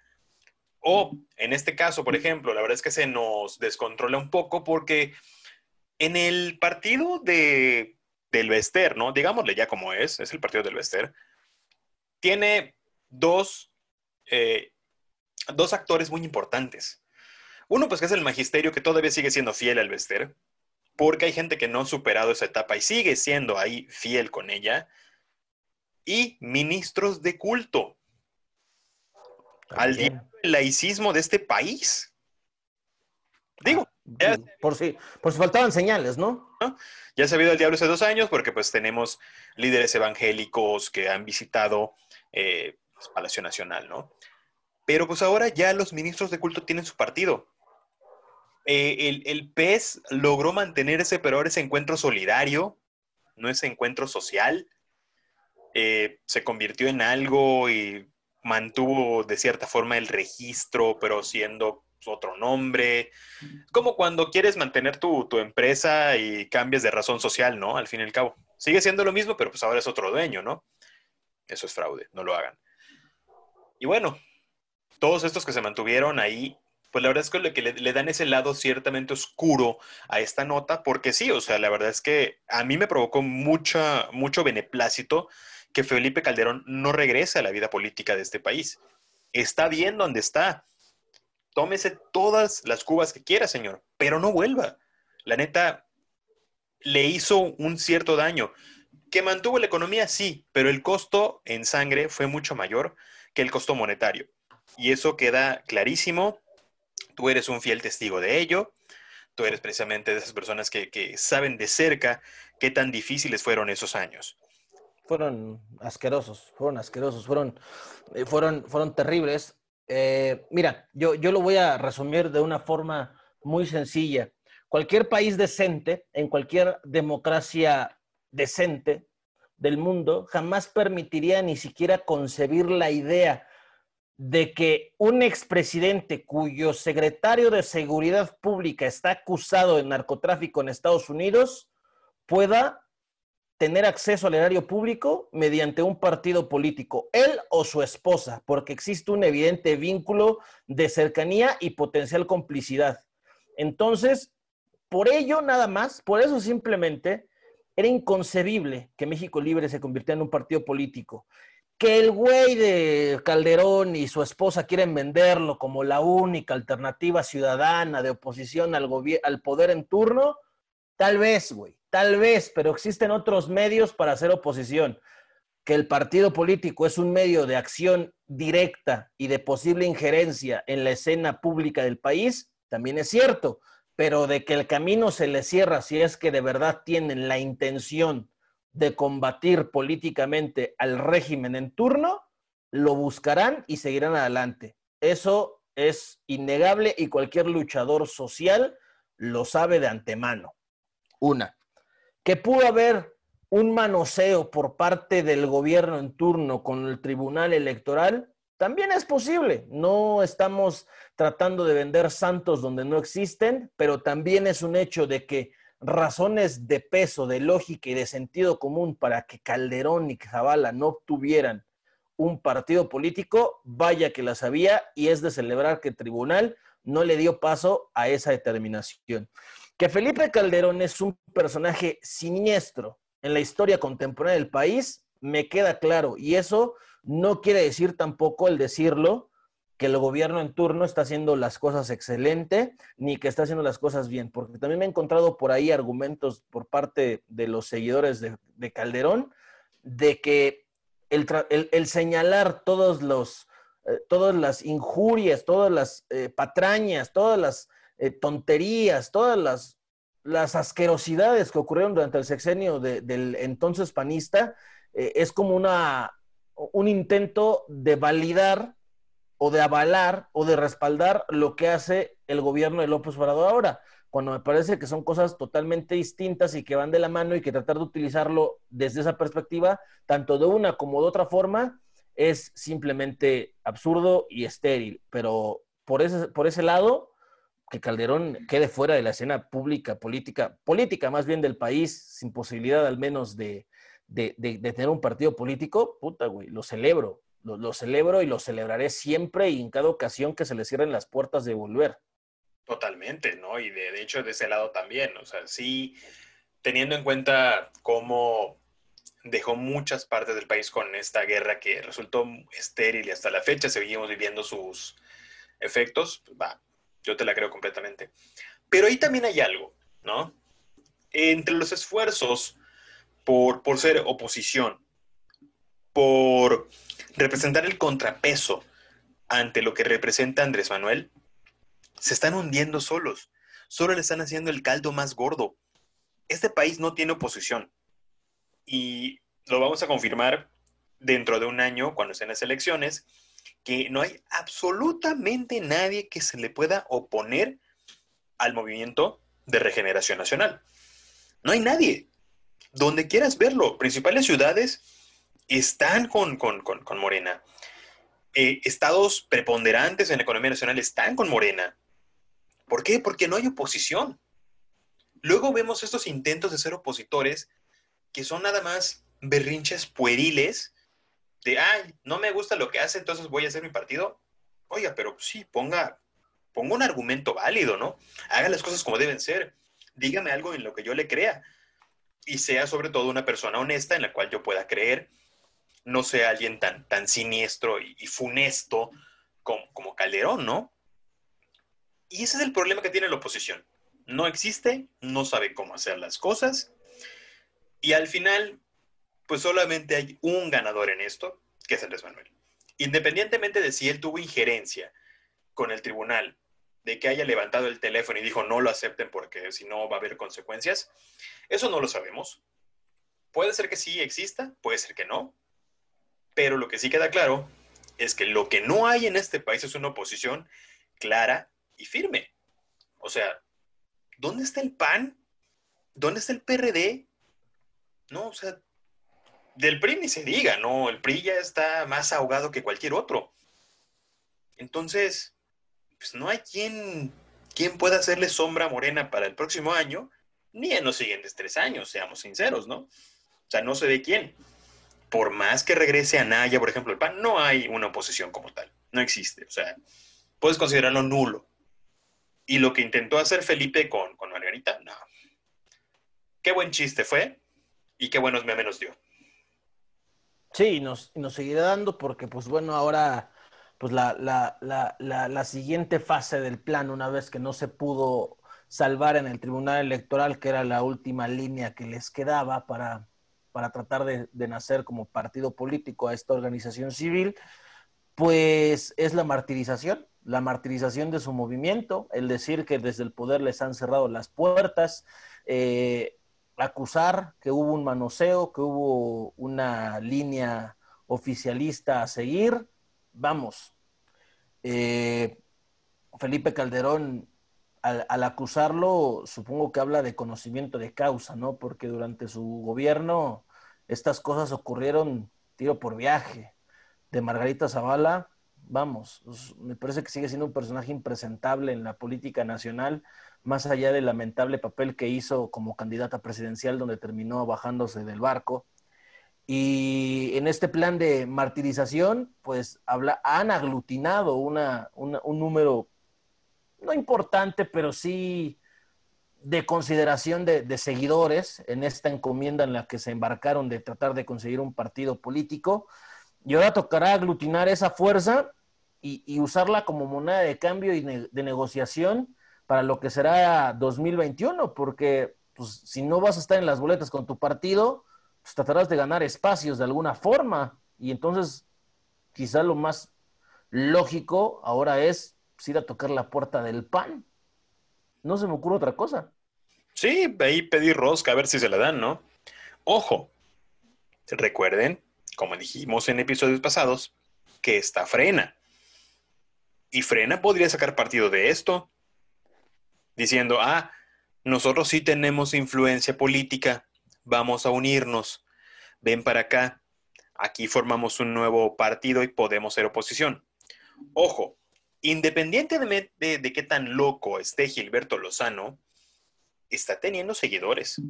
O en este caso, por ejemplo, la verdad es que se nos descontrola un poco porque en el partido de, del Vester, ¿no? Digámosle ya como es, es el partido del Vester, tiene dos, eh, dos actores muy importantes. Uno, pues que es el magisterio que todavía sigue siendo fiel al Vester, porque hay gente que no ha superado esa etapa y sigue siendo ahí fiel con ella y ministros de culto. Al laicismo de este país. Digo, ah, por, si, por si faltaban señales, ¿no? Ya se ha habido el diablo hace dos años porque pues tenemos líderes evangélicos que han visitado eh, pues, Palacio Nacional, ¿no? Pero pues ahora ya los ministros de culto tienen su partido. Eh, el, el PES logró mantener ese, pero ese encuentro solidario, no ese encuentro social, eh, se convirtió en algo y mantuvo de cierta forma el registro, pero siendo otro nombre. Como cuando quieres mantener tu, empresa y cambias de razón social, ¿no? Al fin y al cabo. Sigue siendo lo mismo, pero pues ahora es otro dueño, ¿no? Eso es fraude, no lo hagan. Y bueno, todos estos que se mantuvieron ahí, pues la verdad es que, le, que le, dan ese lado ciertamente oscuro a esta nota, porque sí, o sea, la verdad es que a mí me provocó mucha, mucho beneplácito que Felipe Calderón no regrese a la vida política de este país. Está bien donde está. Tómese todas las cubas que quiera, señor, pero no vuelva. La neta, le hizo un cierto daño. Que mantuvo la economía, sí, pero el costo en sangre fue mucho mayor que el costo monetario. Y eso queda clarísimo. Tú eres un fiel testigo de ello. Tú eres precisamente de esas personas que, que saben de cerca qué tan difíciles fueron esos años fueron asquerosos, fueron asquerosos, fueron, eh, fueron, fueron terribles. Eh, mira, yo, yo lo voy a resumir de una forma muy sencilla. Cualquier país decente, en cualquier democracia decente del mundo, jamás permitiría ni siquiera concebir la idea de que un expresidente cuyo secretario de Seguridad Pública está acusado de narcotráfico en Estados Unidos pueda tener acceso al erario público mediante un partido político, él o su esposa, porque existe un evidente vínculo de cercanía y potencial complicidad. Entonces, por ello nada más, por eso simplemente era inconcebible que México Libre se convirtiera en un partido político. Que el güey de Calderón y su esposa quieren venderlo como la única alternativa ciudadana de oposición al, al poder en turno, tal vez, güey Tal vez, pero existen otros medios para hacer oposición. Que el partido político es un medio de acción directa y de posible injerencia en la escena pública del país, también es cierto, pero de que el camino se le cierra si es que de verdad tienen la intención de combatir políticamente al régimen en turno, lo buscarán y seguirán adelante. Eso es innegable y cualquier luchador social lo sabe de antemano. Una que pudo haber un manoseo por parte del gobierno en turno con el Tribunal Electoral, también es posible. No estamos tratando de vender santos donde no existen, pero también es un hecho de que razones de peso, de lógica y de sentido común para que Calderón y Zavala no obtuvieran un partido político, vaya que las había y es de celebrar que el tribunal no le dio paso a esa determinación. Que Felipe Calderón es un personaje siniestro en la historia contemporánea del país, me queda claro. Y eso no quiere decir tampoco el decirlo que el gobierno en turno está haciendo las cosas excelente, ni que está haciendo las cosas bien, porque también me he encontrado por ahí argumentos por parte de los seguidores de, Calderón de que el, señalar todos los, eh, todas las injurias, todas las eh, patrañas, todas las eh, tonterías, todas las, las, asquerosidades que ocurrieron durante el sexenio del entonces panista, es como una, un intento de validar o de avalar o de respaldar lo que hace el gobierno de López Obrador ahora, cuando me parece que son cosas totalmente distintas y que van de la mano y que tratar de utilizarlo desde esa perspectiva, tanto de una como de otra forma, es simplemente absurdo y estéril. Pero por ese, por ese lado, que Calderón quede fuera de la escena pública, política, política más bien del país, sin posibilidad al menos de, de, de tener un partido político, puta, güey, lo celebro lo, celebro y lo celebraré siempre y en cada ocasión que se le cierren las puertas de volver. Totalmente, ¿no? Y de, hecho de ese lado también, o sea, sí, teniendo en cuenta cómo dejó muchas partes del país con esta guerra que resultó estéril y hasta la fecha seguimos viviendo sus efectos, va, yo te la creo completamente. Pero ahí también hay algo, ¿no? Entre los esfuerzos por, por ser oposición, por representar el contrapeso ante lo que representa Andrés Manuel, se están hundiendo solos. Solo le están haciendo el caldo más gordo. Este país no tiene oposición. Y lo vamos a confirmar dentro de un año, cuando estén las elecciones, que no hay absolutamente nadie que se le pueda oponer al movimiento de regeneración nacional. No hay nadie. Donde quieras verlo, principales ciudades están con, Morena. Eh, estados preponderantes en la economía nacional están con Morena. ¿Por qué? Porque no hay oposición. Luego vemos estos intentos de ser opositores que son nada más berrinches pueriles de, ay, no me gusta lo que hace, entonces voy a hacer mi partido. Oiga, pero sí, ponga, ponga un argumento válido, ¿no? Haga las cosas como deben ser. Dígame algo en lo que yo le crea. Y sea sobre todo una persona honesta en la cual yo pueda creer no sea alguien tan, tan siniestro y, funesto como, Calderón, ¿no? Y ese es el problema que tiene la oposición. No existe, no sabe cómo hacer las cosas y al final, pues solamente hay un ganador en esto, que es Andrés Manuel. Independientemente de si él tuvo injerencia con el tribunal, de que haya levantado el teléfono y dijo no lo acepten porque si no va a haber consecuencias, eso no lo sabemos. Puede ser que sí exista, puede ser que no, pero lo que sí queda claro es que lo que no hay en este país es una oposición clara y firme. O sea, ¿dónde está el PAN? ¿Dónde está el PRD? No, o sea, del PRI ni se diga, ¿no? El PRI ya está más ahogado que cualquier otro. Entonces, pues no hay quien, quien pueda hacerle sombra morena para el próximo año, ni en los siguientes tres años, seamos sinceros, ¿no? O sea, no sé de quién por más que regrese a Naya, por ejemplo, el PAN, no hay una oposición como tal. No existe. O sea, puedes considerarlo nulo. Y lo que intentó hacer Felipe con, con Margarita, no. Qué buen chiste fue y qué buenos memes nos dio. Sí, nos, nos seguirá dando porque, pues bueno, ahora, pues la, la, la, la, siguiente fase del plan, una vez que no se pudo salvar en el Tribunal Electoral, que era la última línea que les quedaba para, para tratar de, nacer como partido político a esta organización civil, pues es la martirización, la martirización de su movimiento, el decir que desde el poder les han cerrado las puertas, eh, acusar que hubo un manoseo, que hubo una línea oficialista a seguir. Vamos, eh, Felipe Calderón al, acusarlo, supongo que habla de conocimiento de causa, ¿no? Porque durante su gobierno estas cosas ocurrieron tiro por viaje. De Margarita Zavala, vamos, me parece que sigue siendo un personaje impresentable en la política nacional, más allá del lamentable papel que hizo como candidata presidencial, donde terminó bajándose del barco. Y en este plan de martirización, pues habla, han aglutinado una, un número no importante, pero sí de consideración de, seguidores en esta encomienda en la que se embarcaron de tratar de conseguir un partido político. Y ahora tocará aglutinar esa fuerza y, usarla como moneda de cambio y de negociación para lo que será 2021, porque pues, si no vas a estar en las boletas con tu partido, pues tratarás de ganar espacios de alguna forma. Y entonces, quizá lo más lógico ahora es pues, ir a tocar la puerta del PAN. No se me ocurre otra cosa. Sí, ahí pedir rosca a ver si se la dan, ¿no? Ojo, recuerden, como dijimos en episodios pasados, que está frena. Y frena podría sacar partido de esto, diciendo, ah, nosotros sí tenemos influencia política, vamos a unirnos, ven para acá, aquí formamos un nuevo partido y podemos ser oposición. Ojo, independientemente de, qué tan loco esté Gilberto Lozano, está teniendo seguidores.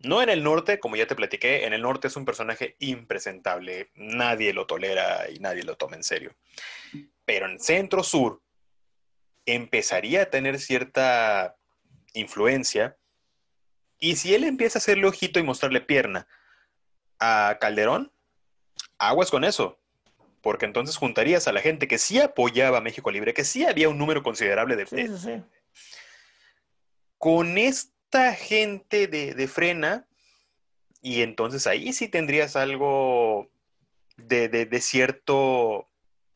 No en el norte, como ya te platiqué, en el norte es un personaje impresentable, nadie lo tolera y nadie lo toma en serio. Pero en centro sur empezaría a tener cierta influencia y si él empieza a hacerle ojito y mostrarle pierna a Calderón, aguas con eso porque entonces juntarías a la gente que sí apoyaba a México Libre, que sí había un número considerable de... Sí, sí, Con esta gente de, frena, y entonces ahí sí tendrías algo de, cierto,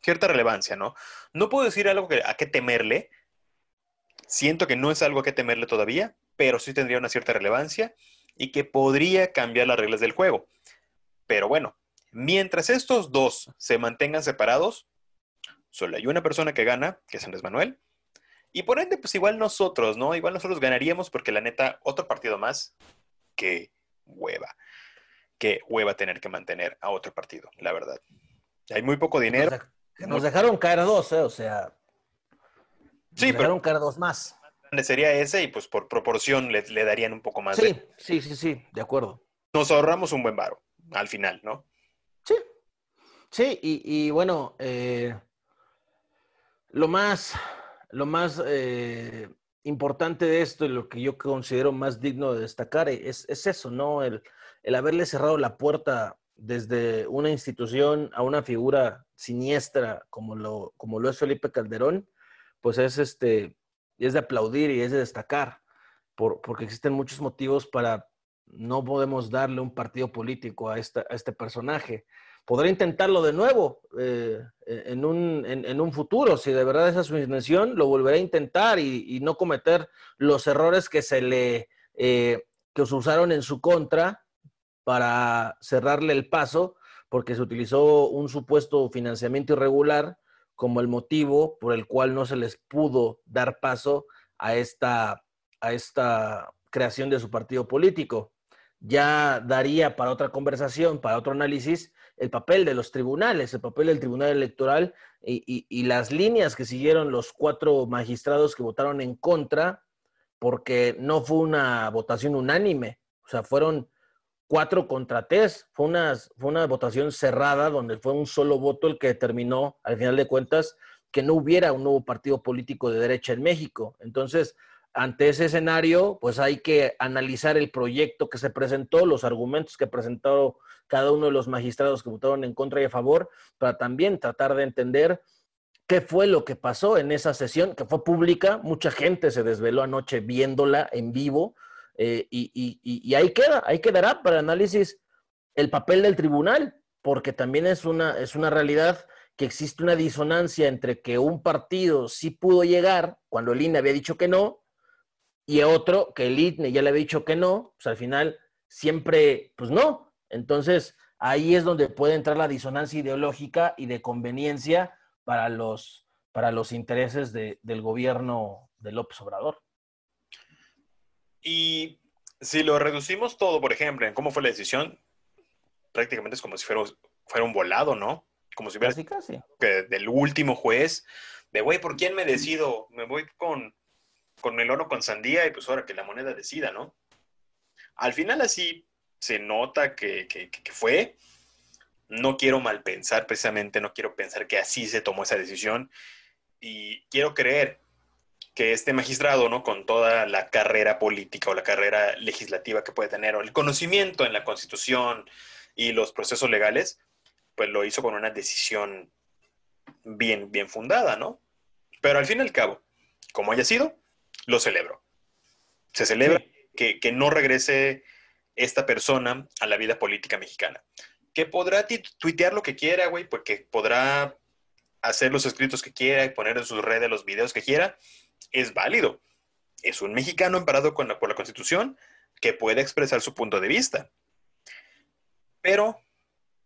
cierta relevancia, ¿no? No puedo decir algo que, a qué temerle, siento que no es algo a qué temerle todavía, pero sí tendría una cierta relevancia y que podría cambiar las reglas del juego. Pero bueno, Mientras estos dos se mantengan separados, solo hay una persona que gana, que es Andrés Manuel. Y por ende, pues igual nosotros, ¿no? Igual nosotros ganaríamos porque la neta, otro partido más, que hueva. Que hueva tener que mantener a otro partido, la verdad. Hay muy poco dinero. Nos, dejaron caer dos, ¿eh? O sea. sí, nos dejaron caer dos más. Sería ese y pues por proporción le, darían un poco más. Sí, sí, sí, sí, de acuerdo. Nos ahorramos un buen varo al final, ¿no? Sí, sí, y, bueno, eh, lo más, lo más eh, importante de esto y lo que yo considero más digno de destacar es, eso, ¿no? El, haberle cerrado la puerta desde una institución a una figura siniestra como lo, como lo es Felipe Calderón, pues es, este, es de aplaudir y es de destacar, porque existen muchos motivos para no podemos darle un partido político a, este personaje. Podrá intentarlo de nuevo eh, en, un, futuro. Si de verdad esa es su intención, lo volverá a intentar y, no cometer los errores que se le eh, que se usaron en su contra para cerrarle el paso, porque se utilizó un supuesto financiamiento irregular como el motivo por el cual no se les pudo dar paso a esta, a esta creación de su partido político ya daría para otra conversación, para otro análisis, el papel de los tribunales, el papel del Tribunal Electoral y, las líneas que siguieron los cuatro magistrados que votaron en contra, porque no fue una votación unánime, o sea, fueron cuatro contra tres, fue fue una votación cerrada donde fue un solo voto el que determinó, al final de cuentas, que no hubiera un nuevo partido político de derecha en México. Entonces, ante ese escenario, pues hay que analizar el proyecto que se presentó, los argumentos que presentó cada uno de los magistrados que votaron en contra y a favor, para también tratar de entender qué fue lo que pasó en esa sesión, que fue pública, mucha gente se desveló anoche viéndola en vivo, eh, y, ahí queda, ahí quedará para análisis el papel del tribunal, porque también es una, es una realidad que existe una disonancia entre que un partido sí pudo llegar cuando el INE había dicho que no, y otro que el ITNE ya le había dicho que no, pues al final siempre, pues no. Entonces, ahí es donde puede entrar la disonancia ideológica y de conveniencia para los, para los intereses del gobierno de López Obrador. Y si lo reducimos todo, por ejemplo, en cómo fue la decisión, prácticamente es como si fuera, fuera un volado, ¿no? Como si hubiera casi, Que del último juez, de güey, ¿por quién me decido? Me voy con con melón o con sandía y pues ahora que la moneda decida, ¿no? Al final así se nota que, fue. No quiero mal pensar, precisamente no quiero pensar que así se tomó esa decisión. Y quiero creer que este magistrado, ¿no? Con toda la carrera política o la carrera legislativa que puede tener, o el conocimiento en la Constitución y los procesos legales, pues lo hizo con una decisión bien, bien fundada, ¿no? Pero al fin y al cabo, como haya sido, lo celebro. Se celebra que, que, no regrese esta persona a la vida política mexicana. Que podrá tuitear lo que quiera, güey, porque podrá hacer los escritos que quiera y poner en sus redes los videos que quiera, es válido. Es un mexicano emparado con por la Constitución que puede expresar su punto de vista. Pero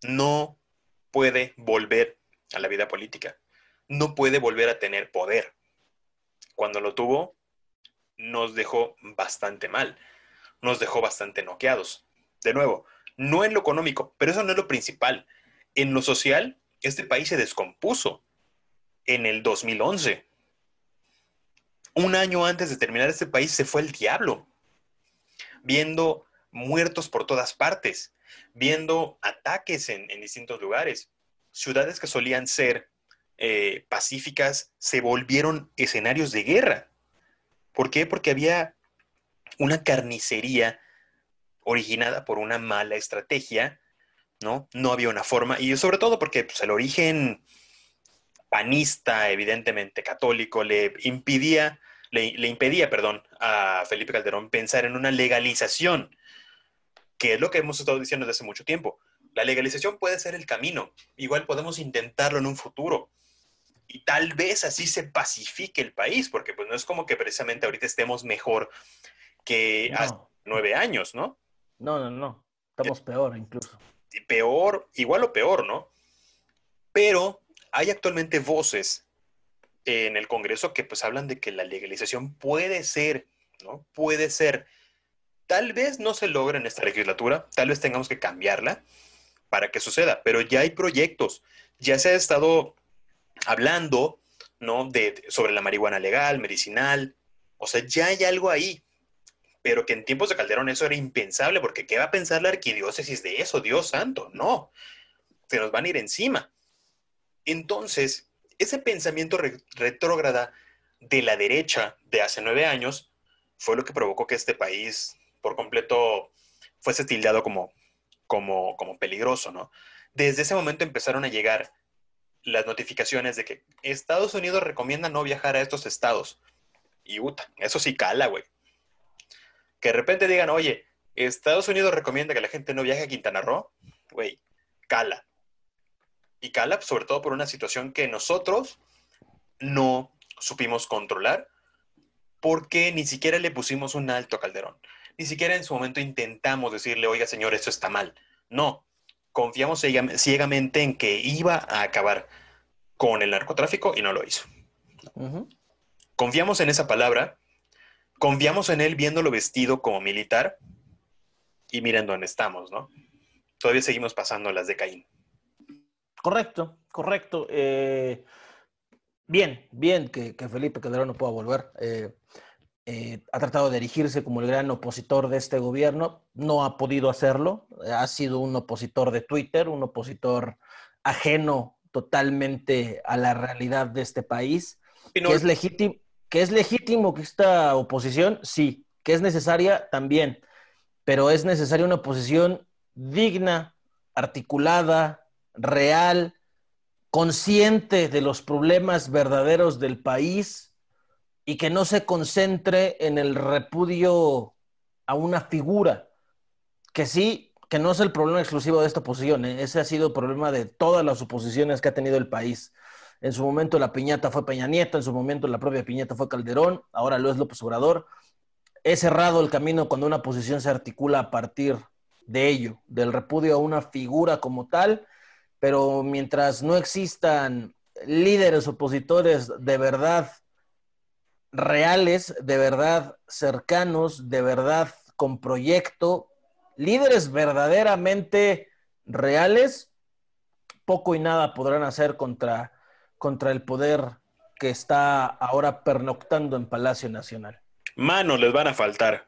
no puede volver a la vida política. No puede volver a tener poder. Cuando lo tuvo, nos dejó bastante mal. Nos dejó bastante noqueados. De nuevo, no en lo económico, pero eso no es lo principal. En lo social, este país se descompuso en el 2011. Un año antes de terminar este país se fue el diablo, viendo muertos por todas partes, viendo ataques en, distintos lugares. Ciudades que solían ser eh, pacíficas se volvieron escenarios de guerra. ¿Por qué? Porque había una carnicería originada por una mala estrategia, ¿no? No había una forma, y sobre todo porque pues, el origen panista, evidentemente católico, le impedía, le, impedía, perdón, a Felipe Calderón pensar en una legalización, que es lo que hemos estado diciendo desde hace mucho tiempo. La legalización puede ser el camino, igual podemos intentarlo en un futuro. Y tal vez así se pacifique el país, porque pues no es como que precisamente ahorita estemos mejor que hace nueve años, ¿no? No, no, no. Estamos peor incluso. Peor, igual o peor, ¿no? Pero hay actualmente voces en el Congreso que pues hablan de que la legalización puede ser, ¿no? Puede ser. Tal vez no se logre en esta legislatura, tal vez tengamos que cambiarla para que suceda, pero ya hay proyectos, ya se ha estado hablando, ¿no? De, sobre la marihuana legal, medicinal, o sea, ya hay algo ahí, pero que en tiempos de Calderón eso era impensable, porque ¿qué va a pensar la arquidiócesis de eso? Dios santo, no, se nos van a ir encima. Entonces, ese pensamiento retrógrada de la derecha de hace nueve años fue lo que provocó que este país por completo fuese tildado como, como, como peligroso, ¿no? Desde ese momento empezaron a llegar las notificaciones de que Estados Unidos recomienda no viajar a estos estados. Y puta, eso sí cala, güey. Que de repente digan, oye, Estados Unidos recomienda que la gente no viaje a Quintana Roo, güey, cala y cala, sobre todo por una situación que nosotros no supimos controlar, porque ni siquiera le pusimos un alto a Calderón. Ni siquiera en su momento intentamos decirle, oiga, señor, esto está mal. No, confiamos ciegamente en que iba a acabar con el narcotráfico y no lo hizo. Confiamos en esa palabra, confiamos en él viéndolo vestido como militar y miren dónde estamos, ¿no? Todavía seguimos pasando las de Caín. Correcto, correcto. Eh, bien, bien que, Felipe Calderón no pueda volver. Eh, eh, ha tratado de erigirse como el gran opositor de este gobierno, no ha podido hacerlo, ha sido un opositor de Twitter, un opositor ajeno totalmente a la realidad de este país. ¿Que, es legítimo, ¿Que es legítimo que esta oposición? Sí. ¿Que es necesaria? También. Pero es necesaria una oposición digna, articulada, real, consciente de los problemas verdaderos del país y que no se concentre en el repudio a una figura, que sí, que no es el problema exclusivo de esta oposición, ¿eh? ese ha sido el problema de todas las oposiciones que ha tenido el país. En su momento la piñata fue Peña Nieto, en su momento la propia piñata fue Calderón, ahora lo es López Obrador. He cerrado el camino cuando una oposición se articula a partir de ello, del repudio a una figura como tal pero mientras no existan líderes opositores de verdad reales, de verdad cercanos, de verdad con proyecto, líderes verdaderamente reales, poco y nada podrán hacer contra, contra el poder que está ahora pernoctando en Palacio Nacional. Manos les van a faltar.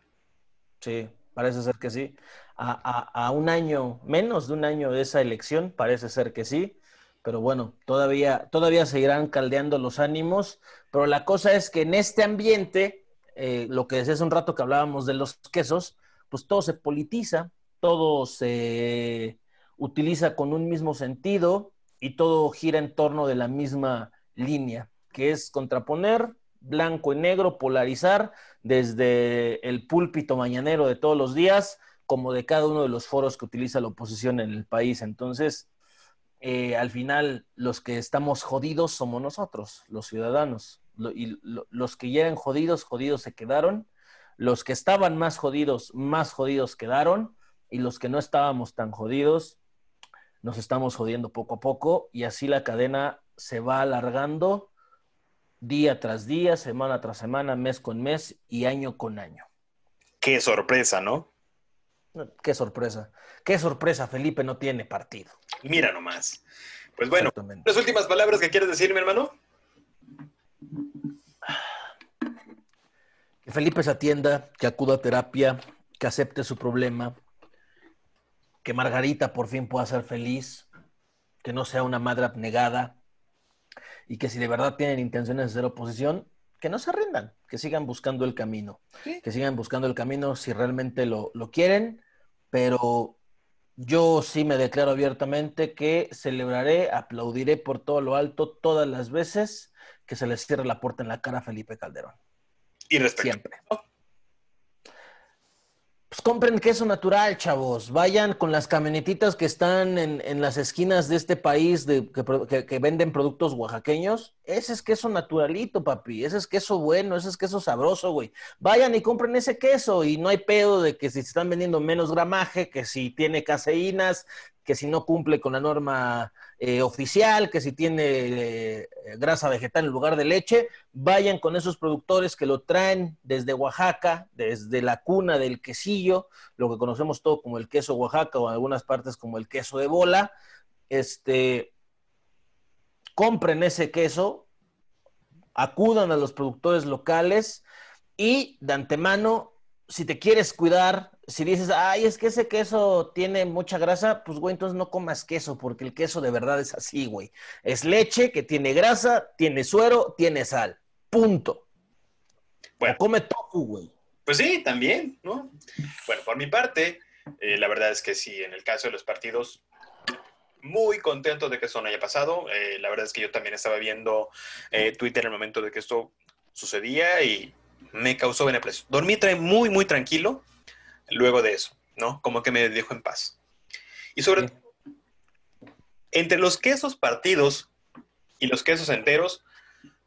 Sí, parece ser que sí a, un año, menos de un año de esa elección, parece ser que sí, pero bueno, todavía, todavía seguirán caldeando los ánimos, pero la cosa es que en este ambiente, eh, lo que decía hace un rato que hablábamos de los quesos, pues todo se politiza, todo se utiliza con un mismo sentido y todo gira en torno de la misma línea, que es contraponer blanco y negro, polarizar desde el púlpito mañanero de todos los días, como de cada uno de los foros que utiliza la oposición en el país. Entonces, eh, al final, los que estamos jodidos somos nosotros, los ciudadanos. y los que ya eran jodidos, jodidos se quedaron. Los que estaban más jodidos, más jodidos quedaron. Y los que no estábamos tan jodidos, nos estamos jodiendo poco a poco. Y así la cadena se va alargando día tras día, semana tras semana, mes con mes y año con año. Qué sorpresa, ¿no? Qué sorpresa. Qué sorpresa, Felipe no tiene partido. Mira nomás. Pues bueno, las últimas palabras que quieres decir, mi hermano. Que Felipe se atienda, que acuda a terapia, que acepte su problema, que Margarita por fin pueda ser feliz, que no sea una madre abnegada, y que si de verdad tienen intenciones de ser oposición, que no se rindan, que sigan buscando el camino, que sigan buscando el camino si realmente lo, lo quieren, pero yo sí me declaro abiertamente que celebraré, aplaudiré por todo lo alto todas las veces que se les cierre la puerta en la cara a Felipe Calderón. Y respecto. Siempre. Pues compren queso natural, chavos. Vayan con las camionetitas que están en, las esquinas de este país de, que, venden productos oaxaqueños. Ese es queso naturalito, papi. Ese es queso bueno, ese es queso sabroso, güey. Vayan y compren ese queso y no hay pedo de que si se están vendiendo menos gramaje, que si tiene caseínas, que si no cumple con la norma eh, oficial, que si tiene eh, grasa vegetal en lugar de leche, vayan con esos productores que lo traen desde Oaxaca, desde la cuna del quesillo, lo que conocemos todo como el queso Oaxaca o en algunas partes como el queso de bola. Este, compren ese queso, acudan a los productores locales y de antemano, si te quieres cuidar, si dices, ay, es que ese queso tiene mucha grasa, pues güey, entonces no comas queso, porque el queso de verdad es así, güey. Es leche que tiene grasa, tiene suero, tiene sal. Punto. Bueno, come tofu, güey. Pues sí, también, ¿no? Bueno, por mi parte, eh, la verdad es que sí, en el caso de los partidos, muy contento de que eso no haya pasado. Eh, la verdad es que yo también estaba viendo eh, Twitter en el momento de que esto sucedía y me causó beneficio. Dormí muy, muy tranquilo luego de eso, ¿no? Como que me dejó en paz. Y sobre entre los quesos partidos y los quesos enteros,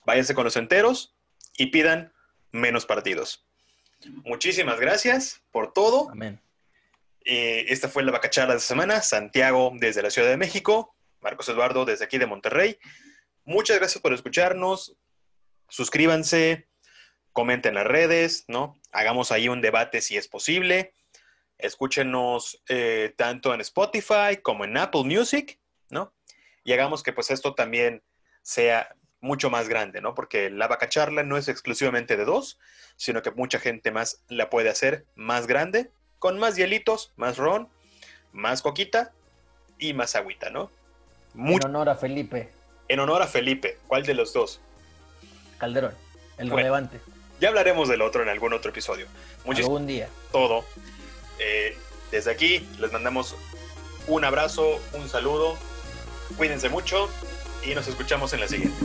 váyanse con los enteros y pidan menos partidos. Muchísimas gracias por todo. Amén. Eh, esta fue la vacacharla de esta semana. Santiago desde la Ciudad de México. Marcos Eduardo desde aquí de Monterrey. Muchas gracias por escucharnos. Suscríbanse, comenten las redes, ¿no? Hagamos ahí un debate si es posible. Escúchenos eh, tanto en Spotify como en Apple Music, ¿no? Y hagamos que pues esto también sea mucho más grande, ¿no? Porque la vaca charla no es exclusivamente de dos, sino que mucha gente más la puede hacer más grande, con más hielitos, más ron, más coquita y más agüita, ¿no? En honor a Felipe. En honor a Felipe. ¿Cuál de los dos? Calderón, el relevante. Ya hablaremos del otro en algún otro episodio. Muchísimo. Algún día. Todo. Eh, desde aquí les mandamos un abrazo, un saludo. Cuídense mucho y nos escuchamos en la siguiente.